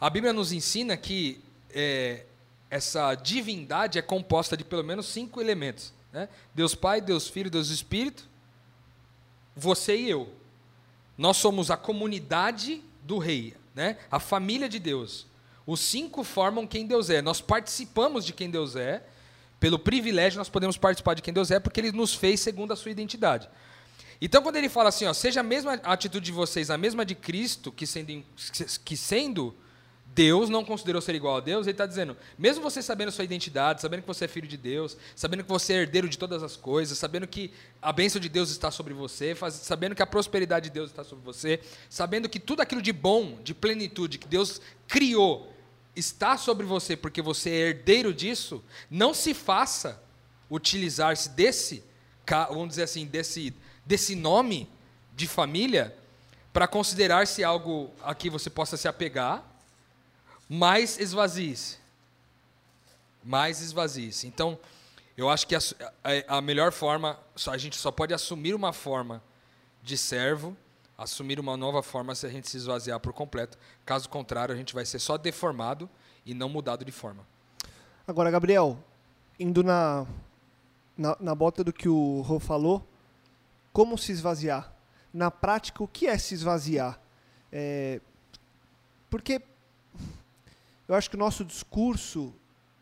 a Bíblia nos ensina que é, essa divindade é composta de pelo menos cinco elementos: né? Deus Pai, Deus Filho, Deus Espírito, você e eu. Nós somos a comunidade do Rei, né? a família de Deus. Os cinco formam quem Deus é. Nós participamos de quem Deus é. Pelo privilégio, nós podemos participar de quem Deus é, porque Ele nos fez segundo a sua identidade. Então, quando ele fala assim, ó, seja a mesma atitude de vocês, a mesma de Cristo, que sendo, que sendo Deus, não considerou ser igual a Deus, ele está dizendo, mesmo você sabendo sua identidade, sabendo que você é filho de Deus, sabendo que você é herdeiro de todas as coisas, sabendo que a bênção de Deus está sobre você, faz- sabendo que a prosperidade de Deus está sobre você, sabendo que tudo aquilo de bom, de plenitude que Deus criou, está sobre você porque você é herdeiro disso, não se faça utilizar-se desse, vamos dizer assim, desse, desse nome de família para considerar-se algo a que você possa se apegar, mas esvazie-se. Mais esvazie-se. Então, eu acho que a, a, a melhor forma, a gente só pode assumir uma forma de servo, assumir uma nova forma se a gente se esvaziar por completo. Caso contrário, a gente vai ser só deformado e não mudado de forma. Agora, Gabriel, indo na, na, na bota do que o Rô falou, como se esvaziar? Na prática, o que é se esvaziar? É, porque eu acho que o nosso discurso,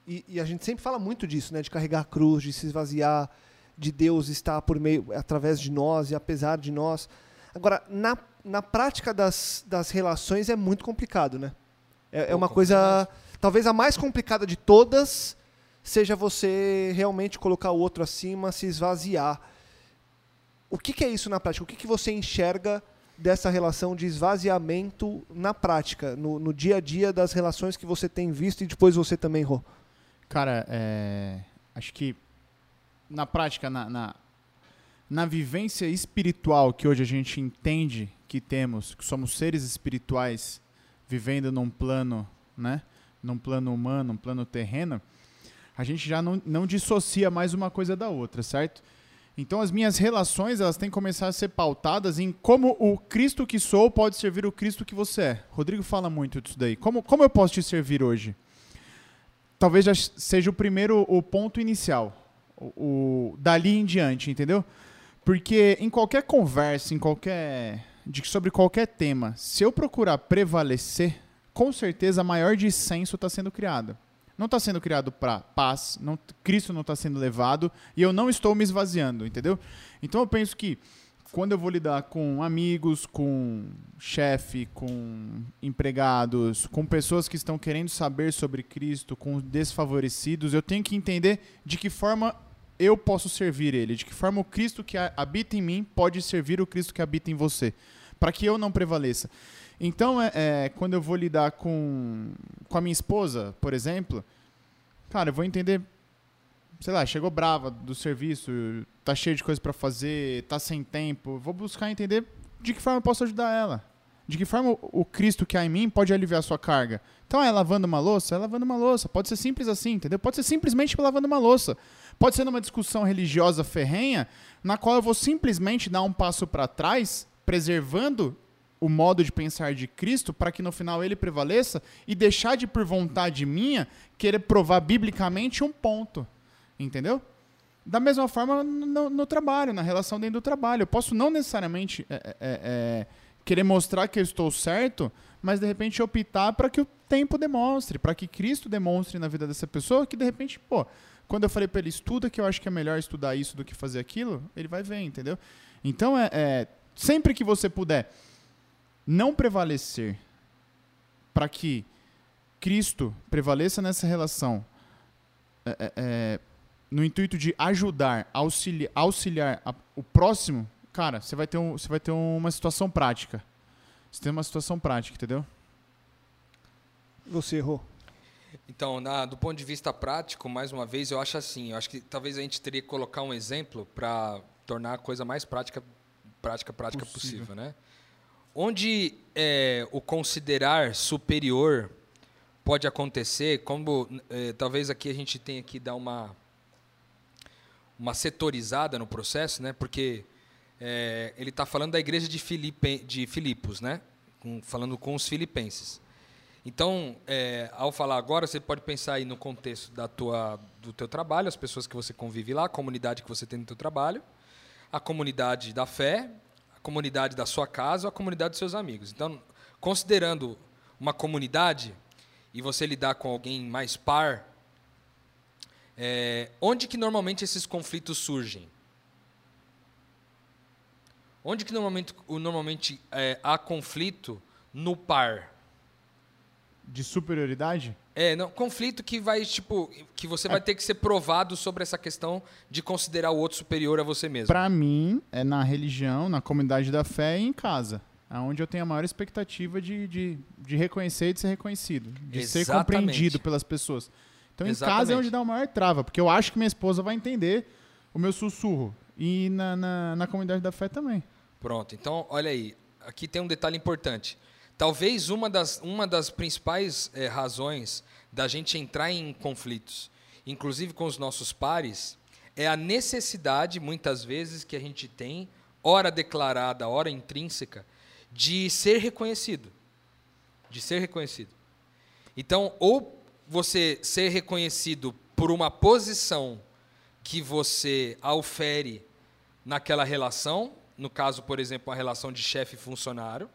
e, e, a gente sempre fala muito disso, né, de carregar a cruz, de se esvaziar, de Deus estar por meio, através de nós e apesar de nós. Agora, na, na prática das, das relações é muito complicado, né? É, é uma coisa, talvez a mais complicada de todas, seja você realmente colocar o outro acima, se esvaziar. O que, que é isso na prática? O que, que você enxerga dessa relação de esvaziamento na prática, no, no, dia a dia das relações que você tem visto e depois você também, Rô? Cara, é, acho que na prática, na, na, na vivência espiritual que hoje a gente entende que temos, que somos seres espirituais vivendo num plano, né? Num plano humano, num plano terreno, a gente já não, não dissocia mais uma coisa da outra, certo? Então as minhas relações elas têm que começar a ser pautadas em como o Cristo que sou pode servir o Cristo que você é. Rodrigo fala muito disso daí. Como, como eu posso te servir hoje? Talvez já seja o primeiro o ponto inicial, o, o dali em diante, entendeu? Porque em qualquer conversa, em qualquer de sobre qualquer tema, se eu procurar prevalecer, com certeza maior dissenso está sendo criada não está sendo criado para paz, não, Cristo não está sendo levado e eu não estou me esvaziando, entendeu? Então eu penso que quando eu vou lidar com amigos, com chefe, com empregados, com pessoas que estão querendo saber sobre Cristo, com desfavorecidos, eu tenho que entender de que forma eu posso servir ele, de que forma o Cristo que habita em mim pode servir o Cristo que habita em você, para que eu não prevaleça. Então, é, é, quando eu vou lidar com, com a minha esposa, por exemplo, cara, eu vou entender, sei lá, chegou brava do serviço, tá cheio de coisa para fazer, tá sem tempo, vou buscar entender de que forma eu posso ajudar ela. De que forma o Cristo que há em mim pode aliviar a sua carga. Então, é lavando uma louça? É lavando uma louça. Pode ser simples assim, entendeu? Pode ser simplesmente lavando uma louça. Pode ser numa discussão religiosa ferrenha, na qual eu vou simplesmente dar um passo para trás, preservando o modo de pensar de Cristo para que no final ele prevaleça e deixar de, por vontade minha, querer provar biblicamente um ponto. Entendeu? Da mesma forma no, no trabalho, na relação dentro do trabalho. Eu posso não necessariamente é, é, é, querer mostrar que eu estou certo, mas de repente optar para que o tempo demonstre, para que Cristo demonstre na vida dessa pessoa que de repente, pô, quando eu falei para ele estuda que eu acho que é melhor estudar isso do que fazer aquilo, ele vai ver, entendeu? Então é, é sempre que você puder não prevalecer para que Cristo prevaleça nessa relação é, é, é, no intuito de ajudar, auxiliar, auxiliar a, o próximo, cara, você vai ter, um, você vai ter uma situação prática. Você tem uma situação prática, entendeu? Você errou. Então, na, do ponto de vista prático, mais uma vez, eu acho assim, eu acho que talvez a gente teria que colocar um exemplo para tornar a coisa mais prática, prática, prática possível, possível né? Onde é, o considerar superior pode acontecer, como é, talvez aqui a gente tenha que dar uma uma setorizada no processo, né? Porque é, ele está falando da igreja de, Filipe, de Filipos, né? Com, falando com os filipenses. Então, é, ao falar agora, você pode pensar aí no contexto da tua, do teu trabalho, as pessoas que você convive lá, a comunidade que você tem no teu trabalho, a comunidade da fé comunidade da sua casa a comunidade dos seus amigos. Então, considerando uma comunidade e você lidar com alguém mais par, é, onde que normalmente esses conflitos surgem? Onde que normalmente, normalmente é, há conflito no par? De superioridade? É, não, conflito que vai, tipo, que você é. vai ter que ser provado sobre essa questão de considerar o outro superior a você mesmo. Para mim, é na religião, na comunidade da fé e em casa. aonde eu tenho a maior expectativa de, de, de reconhecer e de ser reconhecido, de ser Exatamente. compreendido pelas pessoas. Então, em casa é Exatamente. onde dá a maior trava, porque eu acho que minha esposa vai entender o meu sussurro. E na, na, na comunidade da fé também. Pronto, então olha aí, aqui tem um detalhe importante. Talvez uma das, uma das principais eh, razões da gente entrar em conflitos, inclusive com os nossos pares, é a necessidade, muitas vezes, que a gente tem, hora declarada, hora intrínseca, de ser reconhecido. De ser reconhecido. Então, ou você ser reconhecido por uma posição que você aufere naquela relação, no caso, por exemplo, uma relação de chefe e funcionário,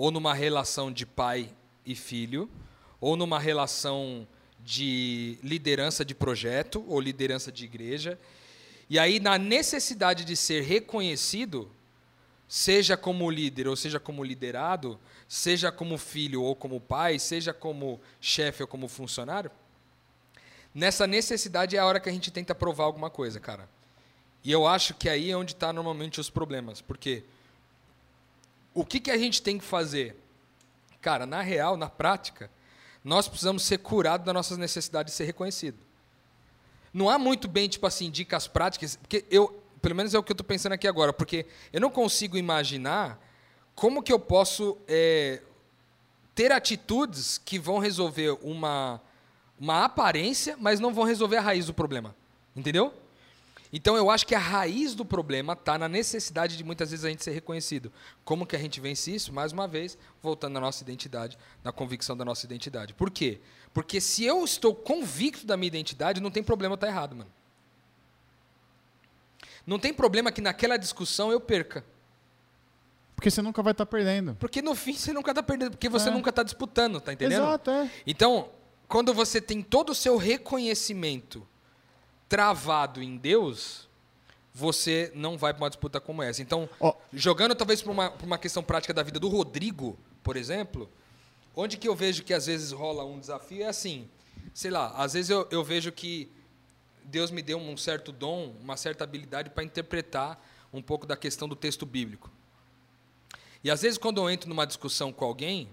ou numa relação de pai e filho, ou numa relação de liderança de projeto ou liderança de igreja. E aí, na necessidade de ser reconhecido, seja como líder ou seja como liderado, seja como filho ou como pai, seja como chefe ou como funcionário, nessa necessidade é a hora que a gente tenta provar alguma coisa, cara. E eu acho que aí é onde está normalmente os problemas, porque o que, que a gente tem que fazer? Cara, na real, na prática, nós precisamos ser curados das nossas necessidades de ser reconhecido. Não há muito bem, tipo assim, dicas práticas, porque eu, pelo menos é o que eu estou pensando aqui agora, porque eu não consigo imaginar como que eu posso é, ter atitudes que vão resolver uma, uma aparência, mas não vão resolver a raiz do problema. Entendeu? Então eu acho que a raiz do problema está na necessidade de muitas vezes a gente ser reconhecido. Como que a gente vence isso? Mais uma vez, voltando à nossa identidade, na convicção da nossa identidade. Por quê? Porque se eu estou convicto da minha identidade, não tem problema estar errado, mano. Não tem problema que naquela discussão eu perca. Porque você nunca vai estar perdendo. Porque no fim você nunca está perdendo, porque você É. nunca está disputando, tá entendendo? Exato, é. Então, quando você tem todo o seu reconhecimento travado em Deus, você não vai para uma disputa como essa. Então, Ó. jogando talvez para uma, uma questão prática da vida do Rodrigo, por exemplo, onde que eu vejo que às vezes rola um desafio é assim, sei lá, às vezes eu, eu vejo que Deus me deu um certo dom, uma certa habilidade para interpretar um pouco da questão do texto bíblico. E às vezes quando eu entro numa discussão com alguém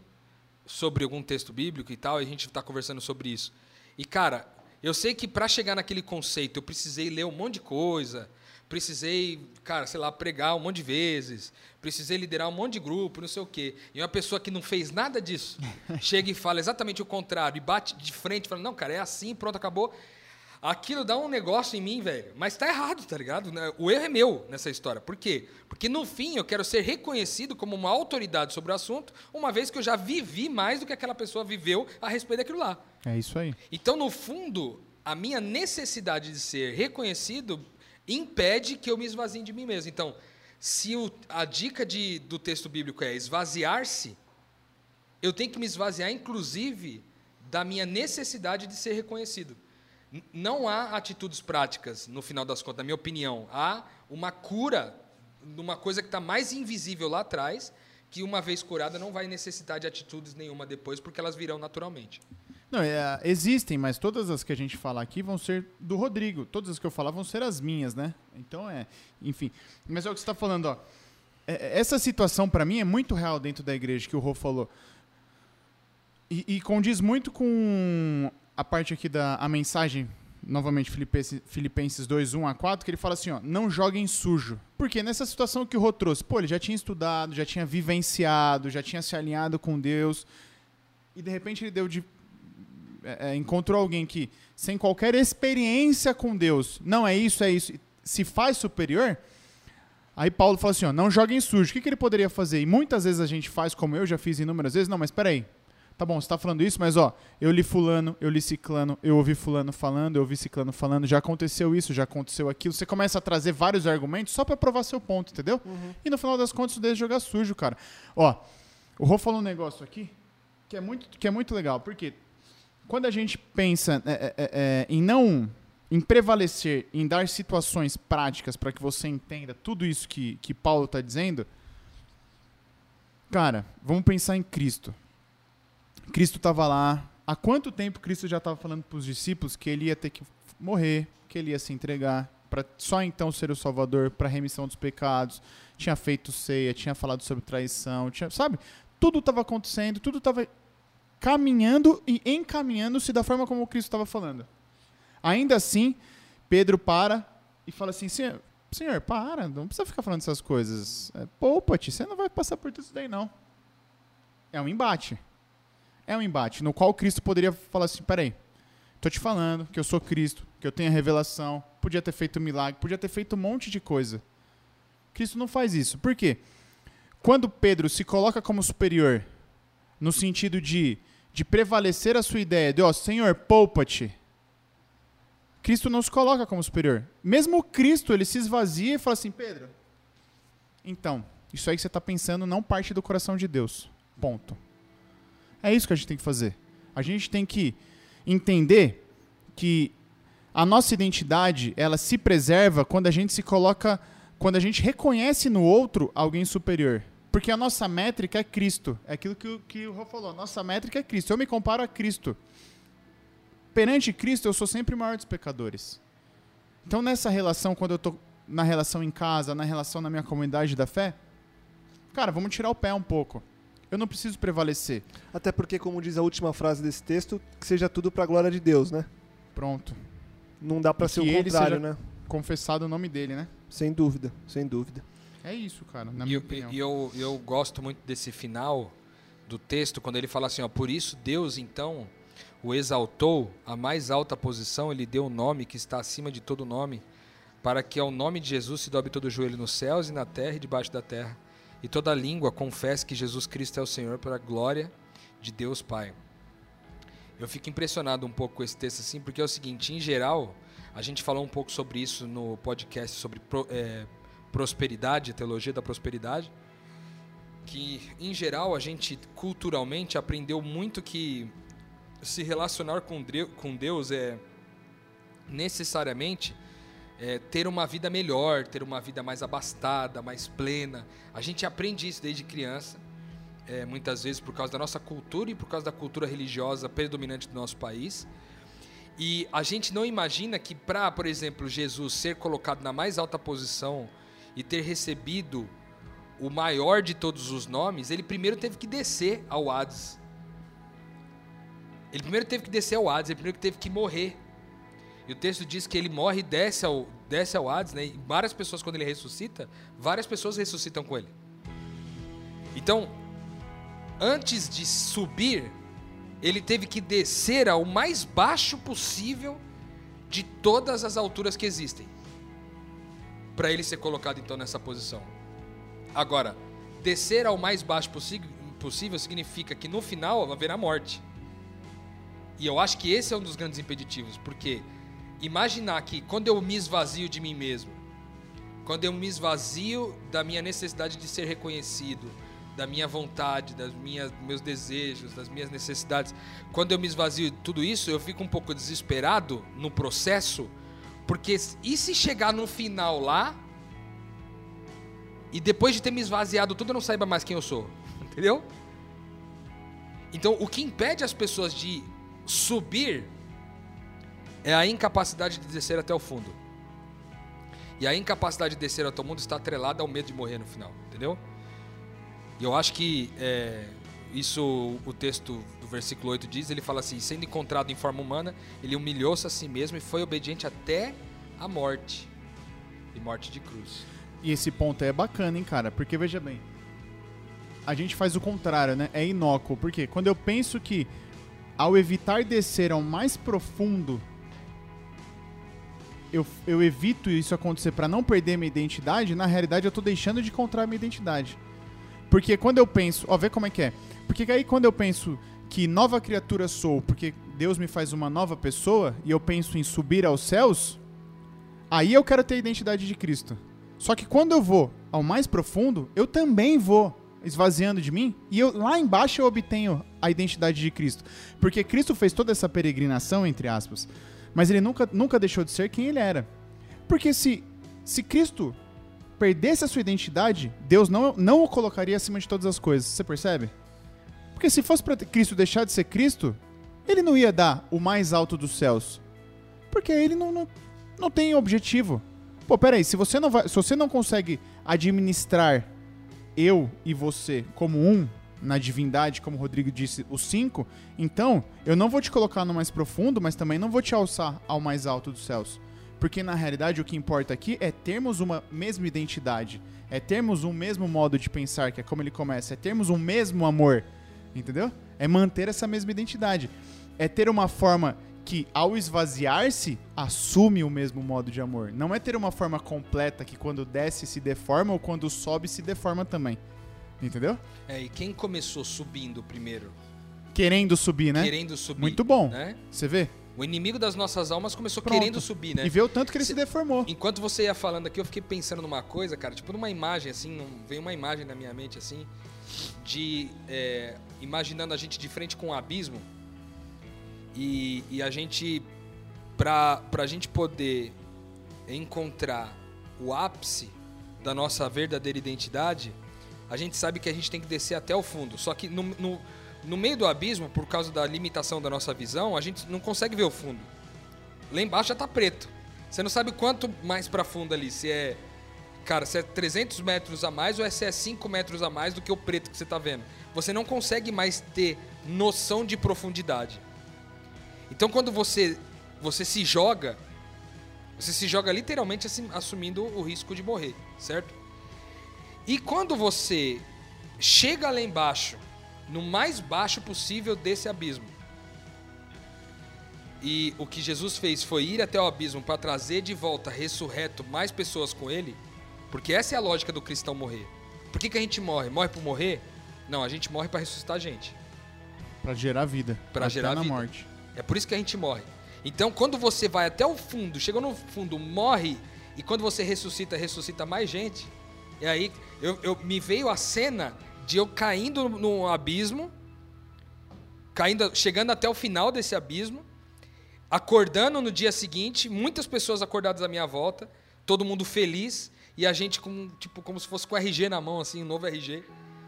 sobre algum texto bíblico e tal, e a gente está conversando sobre isso. E cara, eu sei que para chegar naquele conceito eu precisei ler um monte de coisa, precisei, cara, sei lá, pregar um monte de vezes, precisei liderar um monte de grupo, não sei o quê. E uma pessoa que não fez nada disso <laughs> chega e fala exatamente o contrário e bate de frente, fala: "Não, cara, é assim, pronto, acabou". Aquilo dá um negócio em mim, velho. Mas tá errado, tá ligado? O erro é meu nessa história. Por quê? Porque no fim eu quero ser reconhecido como uma autoridade sobre o assunto, uma vez que eu já vivi mais do que aquela pessoa viveu a respeito daquilo lá. É isso aí. Então, no fundo, a minha necessidade de ser reconhecido impede que eu me esvazie de mim mesmo. Então, se o- a dica de- do texto bíblico é esvaziar-se, eu tenho que me esvaziar, inclusive, da minha necessidade de ser reconhecido. Não há atitudes práticas, no final das contas, na minha opinião. Há uma cura numa coisa que está mais invisível lá atrás, que uma vez curada não vai necessitar de atitudes nenhuma depois, porque elas virão naturalmente. Não, é, existem, mas todas as que a gente falar aqui vão ser do Rodrigo. Todas as que eu falar vão ser as minhas, né? Então é, enfim. Mas é o que você está falando, ó. É- é- Essa situação para mim é muito real dentro da igreja que o Rô falou. E, e condiz muito com a parte aqui da a mensagem, novamente Filipenses, Filipenses 2, 1 a 4, que ele fala assim, ó, não joguem sujo. Porque nessa situação que o Rô trouxe, pô, ele já tinha estudado, já tinha vivenciado, já tinha se alinhado com Deus, e de repente ele deu de é, é, encontrou alguém que, sem qualquer experiência com Deus, não é isso, é isso, se faz superior, aí Paulo fala assim: ó, não joguem sujo. O que, que ele poderia fazer? E muitas vezes a gente faz, como eu já fiz inúmeras vezes, não, mas peraí. Tá bom, você está falando isso, mas ó, eu li fulano, eu li ciclano, eu ouvi fulano falando, eu ouvi ciclano falando, já aconteceu isso, já aconteceu aquilo. Você começa a trazer vários argumentos só para provar seu ponto, entendeu? E no final das contas, isso deixa jogar sujo, cara. Ó, o Rô falou um negócio aqui que é muito, que é muito legal, porque quando a gente pensa é, é, é, em não em prevalecer, em dar situações práticas para que você entenda tudo isso que, que Paulo está dizendo, cara, vamos pensar em Cristo. Cristo estava lá. Há quanto tempo Cristo já estava falando para os discípulos que ele ia ter que morrer, que ele ia se entregar, para só então ser o Salvador, para remissão dos pecados, tinha feito ceia, tinha falado sobre traição, tinha, sabe? Tudo estava acontecendo, tudo estava caminhando e encaminhando-se da forma como Cristo estava falando. Ainda assim, Pedro para e fala assim: Senhor, senhor para, não precisa ficar falando essas coisas. É, Poupa-te, você não vai passar por tudo isso daí, não. É um embate. É um embate no qual Cristo poderia falar assim: peraí, tô te falando que eu sou Cristo, que eu tenho a revelação, podia ter feito um milagre, podia ter feito um monte de coisa. Cristo não faz isso. Por quê? Quando Pedro se coloca como superior, no sentido de, de prevalecer a sua ideia de, ó, Senhor, poupa-te. Cristo não se coloca como superior. Mesmo Cristo, ele se esvazia e fala assim, Pedro, então, isso aí que você está pensando não parte do coração de Deus. Ponto. É isso que a gente tem que fazer. A gente tem que entender que a nossa identidade, ela se preserva quando a gente se coloca, quando a gente reconhece no outro alguém superior. Porque a nossa métrica é Cristo. É aquilo que o, que o Rô falou. Nossa métrica é Cristo. Eu me comparo a Cristo. Perante Cristo, eu sou sempre maior dos pecadores. Então, nessa relação, quando eu estou na relação em casa, na relação na minha comunidade da fé, cara, vamos tirar o pé um pouco. Eu não preciso prevalecer. Até porque, como diz a última frase desse texto, que seja tudo para a glória de Deus, né? Pronto. Não dá para ser o contrário, seja- né? Confessado o nome dele, né? Sem dúvida, sem dúvida. É isso, cara, na E minha eu, opinião. e eu, eu gosto muito desse final do texto, quando ele fala assim, ó, por isso Deus então o exaltou à mais alta posição, ele deu um nome que está acima de todo nome, para que ao nome de Jesus se dobre todo o joelho nos céus e na terra e debaixo da terra, e toda língua confesse que Jesus Cristo é o Senhor para a glória de Deus Pai. Eu fico impressionado um pouco com esse texto assim, porque é o seguinte, em geral, a gente falou um pouco sobre isso no podcast sobre é, prosperidade, teologia da prosperidade, que em geral a gente culturalmente aprendeu muito que se relacionar com Deus é necessariamente é, ter uma vida melhor, ter uma vida mais abastada, mais plena. A gente aprende isso desde criança, é, muitas vezes por causa da nossa cultura e por causa da cultura religiosa predominante do nosso país. E a gente não imagina que para, por exemplo, Jesus ser colocado na mais alta posição e ter recebido o maior de todos os nomes, ele primeiro teve que descer ao Hades. Ele primeiro teve que descer ao Hades, ele primeiro teve que morrer. E o texto diz que ele morre e desce ao, desce ao Hades, né? E várias pessoas, quando ele ressuscita, várias pessoas ressuscitam com ele. Então, antes de subir, ele teve que descer ao mais baixo possível de todas as alturas que existem. Para ele ser colocado então nessa posição. Agora, descer ao mais baixo possível significa que no final haverá morte. E eu acho que esse é um dos grandes impeditivos, porque imaginar que quando eu me esvazio de mim mesmo, quando eu me esvazio da minha necessidade de ser reconhecido, da minha vontade, das minhas meus desejos, das minhas necessidades, quando eu me esvazio de tudo isso, eu fico um pouco desesperado no processo, porque e se chegar no final lá e depois de ter me esvaziado tudo eu não saiba mais quem eu sou, <laughs> entendeu? Então, o que impede as pessoas de subir é a incapacidade de descer até o fundo. E a incapacidade de descer até o mundo está atrelada ao medo de morrer no final, entendeu? E eu acho que é, isso o texto do versículo 8 diz, ele fala assim, sendo encontrado em forma humana, ele humilhou-se a si mesmo e foi obediente até a morte. E morte de cruz. E esse ponto é bacana, hein, cara? Porque veja bem, a gente faz o contrário, né? É inócuo. Porque quando eu penso que ao evitar descer ao mais profundo, eu, eu evito isso acontecer pra não perder minha identidade, na realidade eu tô deixando de encontrar minha identidade. Porque quando eu penso, ó, vê como é que é. Porque aí quando eu penso que nova criatura sou, porque Deus me faz uma nova pessoa, e eu penso em subir aos céus, aí eu quero ter a identidade de Cristo. Só que quando eu vou ao mais profundo, eu também vou esvaziando de mim e eu lá embaixo eu obtenho a identidade de Cristo. Porque Cristo fez toda essa peregrinação, entre aspas, mas ele nunca, nunca deixou de ser quem ele era. Porque se, se Cristo perdesse a sua identidade, Deus não, não o colocaria acima de todas as coisas. Você percebe? Porque se fosse para Cristo deixar de ser Cristo, ele não ia dar o mais alto dos céus. Porque ele não, não, não tem objetivo. Pô, peraí, se você não vai, se você não consegue administrar eu e você como um na divindade, como o Rodrigo disse, os cinco, então eu não vou te colocar no mais profundo, mas também não vou te alçar ao mais alto dos céus. Porque na realidade o que importa aqui é termos uma mesma identidade, é termos um mesmo modo de pensar, que é como ele começa, é termos um mesmo amor, entendeu? É manter essa mesma identidade. É ter uma forma que, ao esvaziar-se, assume o mesmo modo de amor. Não é ter uma forma completa que quando desce se deforma ou quando sobe se deforma também. Entendeu? É, e quem começou subindo primeiro? Querendo subir, né? Querendo subir. Muito bom. Né? Você vê? O inimigo das nossas almas começou Pronto. querendo subir, né? E vê o tanto que ele se, Se- deformou. Enquanto você ia falando aqui, eu fiquei pensando numa coisa, cara, tipo numa imagem assim, num- veio uma imagem na minha mente assim, de é, imaginando a gente de frente com um abismo e, e a gente, pra, pra gente poder encontrar o ápice da nossa verdadeira identidade, a gente sabe que a gente tem que descer até o fundo. Só que no, no, no meio do abismo, por causa da limitação da nossa visão, a gente não consegue ver o fundo. Lá embaixo já tá preto. Você não sabe quanto mais pra fundo ali, se é. Cara, se é 300 metros a mais ou é se é 5 metros a mais do que o preto que você tá vendo. Você não consegue mais ter noção de profundidade. Então quando você você se joga, você se joga literalmente assumindo o risco de morrer, certo? E quando você chega lá embaixo, no mais baixo possível desse abismo, e o que Jesus fez foi ir até o abismo para trazer de volta ressurreto mais pessoas com ele, porque essa é a lógica do cristão morrer. Por que, que a gente morre? Morre por morrer? Não, a gente morre para ressuscitar a gente. Pra gerar vida. Até gerar na vida. morte. É por isso que a gente morre. Então, quando você vai até o fundo, chegou no fundo, morre, e quando você ressuscita, ressuscita mais gente. E aí, eu, eu- me veio a cena de eu caindo no abismo, caindo, chegando até o final desse abismo, acordando no dia seguinte, muitas pessoas acordadas à minha volta, todo mundo feliz, e a gente com, tipo, como se fosse com RG na mão, assim, um novo RG,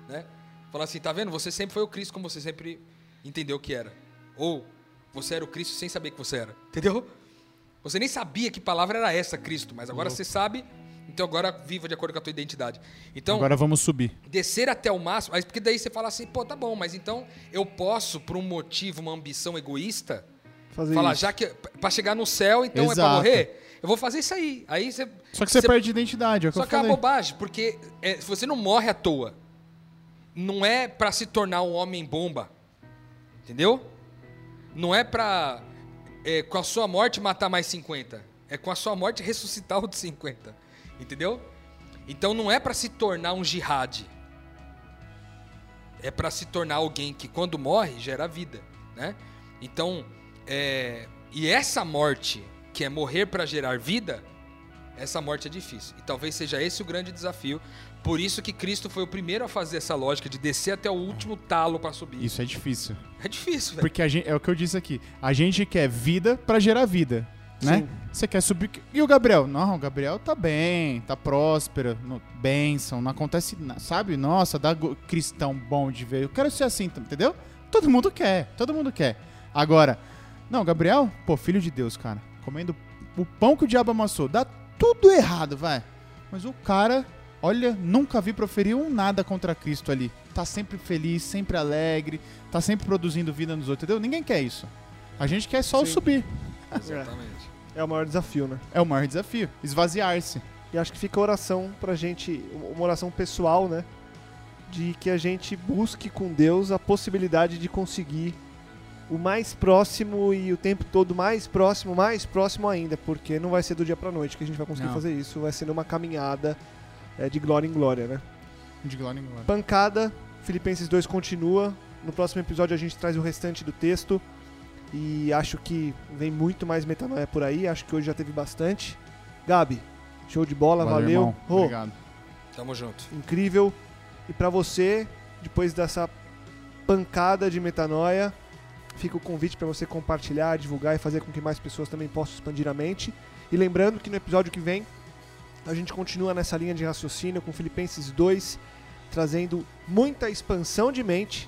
né? Falar assim, tá vendo? Você sempre foi o Cristo como você sempre entendeu que era. Ou você era o Cristo sem saber que você era. Entendeu? Você nem sabia que palavra era essa, Cristo, mas agora você sabe, então agora viva de acordo com a tua identidade. Então, Agora vamos subir. descer até o máximo, mas porque daí você fala assim, pô, tá bom, mas então eu posso, por um motivo, uma ambição egoísta, Fazer falar, isso. já que pra chegar no céu, então é pra Exato. morrer, eu vou fazer isso aí. Aí você. Só que você, perde identidade, é o Só que é uma bobagem, porque é, você não morre à toa, não é pra se tornar um homem bomba. Entendeu? Não é pra é, com a sua morte matar mais 50. É com a sua morte ressuscitar outros 50. Entendeu? Então não é pra se tornar um jihad. É pra se tornar alguém que quando morre gera vida, né? Então, é, e essa morte, que é morrer pra gerar vida, essa morte é difícil. E talvez seja esse o grande desafio. Por isso que Cristo foi o primeiro a fazer essa lógica de descer até o último talo pra subir. Isso é difícil. É difícil, velho. Porque gente, é o que eu disse aqui. A gente quer vida pra gerar vida, né? Sim. Você quer subir. E o Gabriel? Não, o Gabriel tá bem, tá próspero, no, bênção, não acontece nada, sabe? Nossa, dá go- cristão bom de ver. Eu quero ser assim, entendeu? Todo mundo quer, todo mundo quer. Agora, não, Gabriel, pô, filho de Deus, cara, comendo o pão que o diabo amassou, dá tudo errado, vai. Mas o cara, olha, nunca vi proferir um nada contra Cristo ali. Tá sempre feliz, sempre alegre, tá sempre produzindo vida nos outros, entendeu? Ninguém quer isso. A gente quer só o Sim. subir. Exatamente. É o maior desafio, né? É o maior desafio, esvaziar-se. E acho que fica a oração pra gente, uma oração pessoal, né? De que a gente busque com Deus a possibilidade de conseguir o mais próximo e o tempo todo mais próximo, mais próximo ainda, porque não vai ser do dia pra noite que a gente vai conseguir Não. fazer isso, vai ser numa caminhada é, de glória em glória, né? De glória em glória. Pancada, Filipenses 2 continua. No próximo episódio a gente traz o restante do texto. E acho que vem muito mais metanoia por aí. Acho que hoje já teve bastante. Gabi, show de bola, valeu. irmão. Rô, Obrigado. Tamo junto. incrível. E pra você, depois dessa pancada de metanoia, fica o convite pra você compartilhar, divulgar e fazer com que mais pessoas também possam expandir a mente. E lembrando que no episódio que vem a gente continua nessa linha de raciocínio com Filipenses 2, trazendo muita expansão de mente.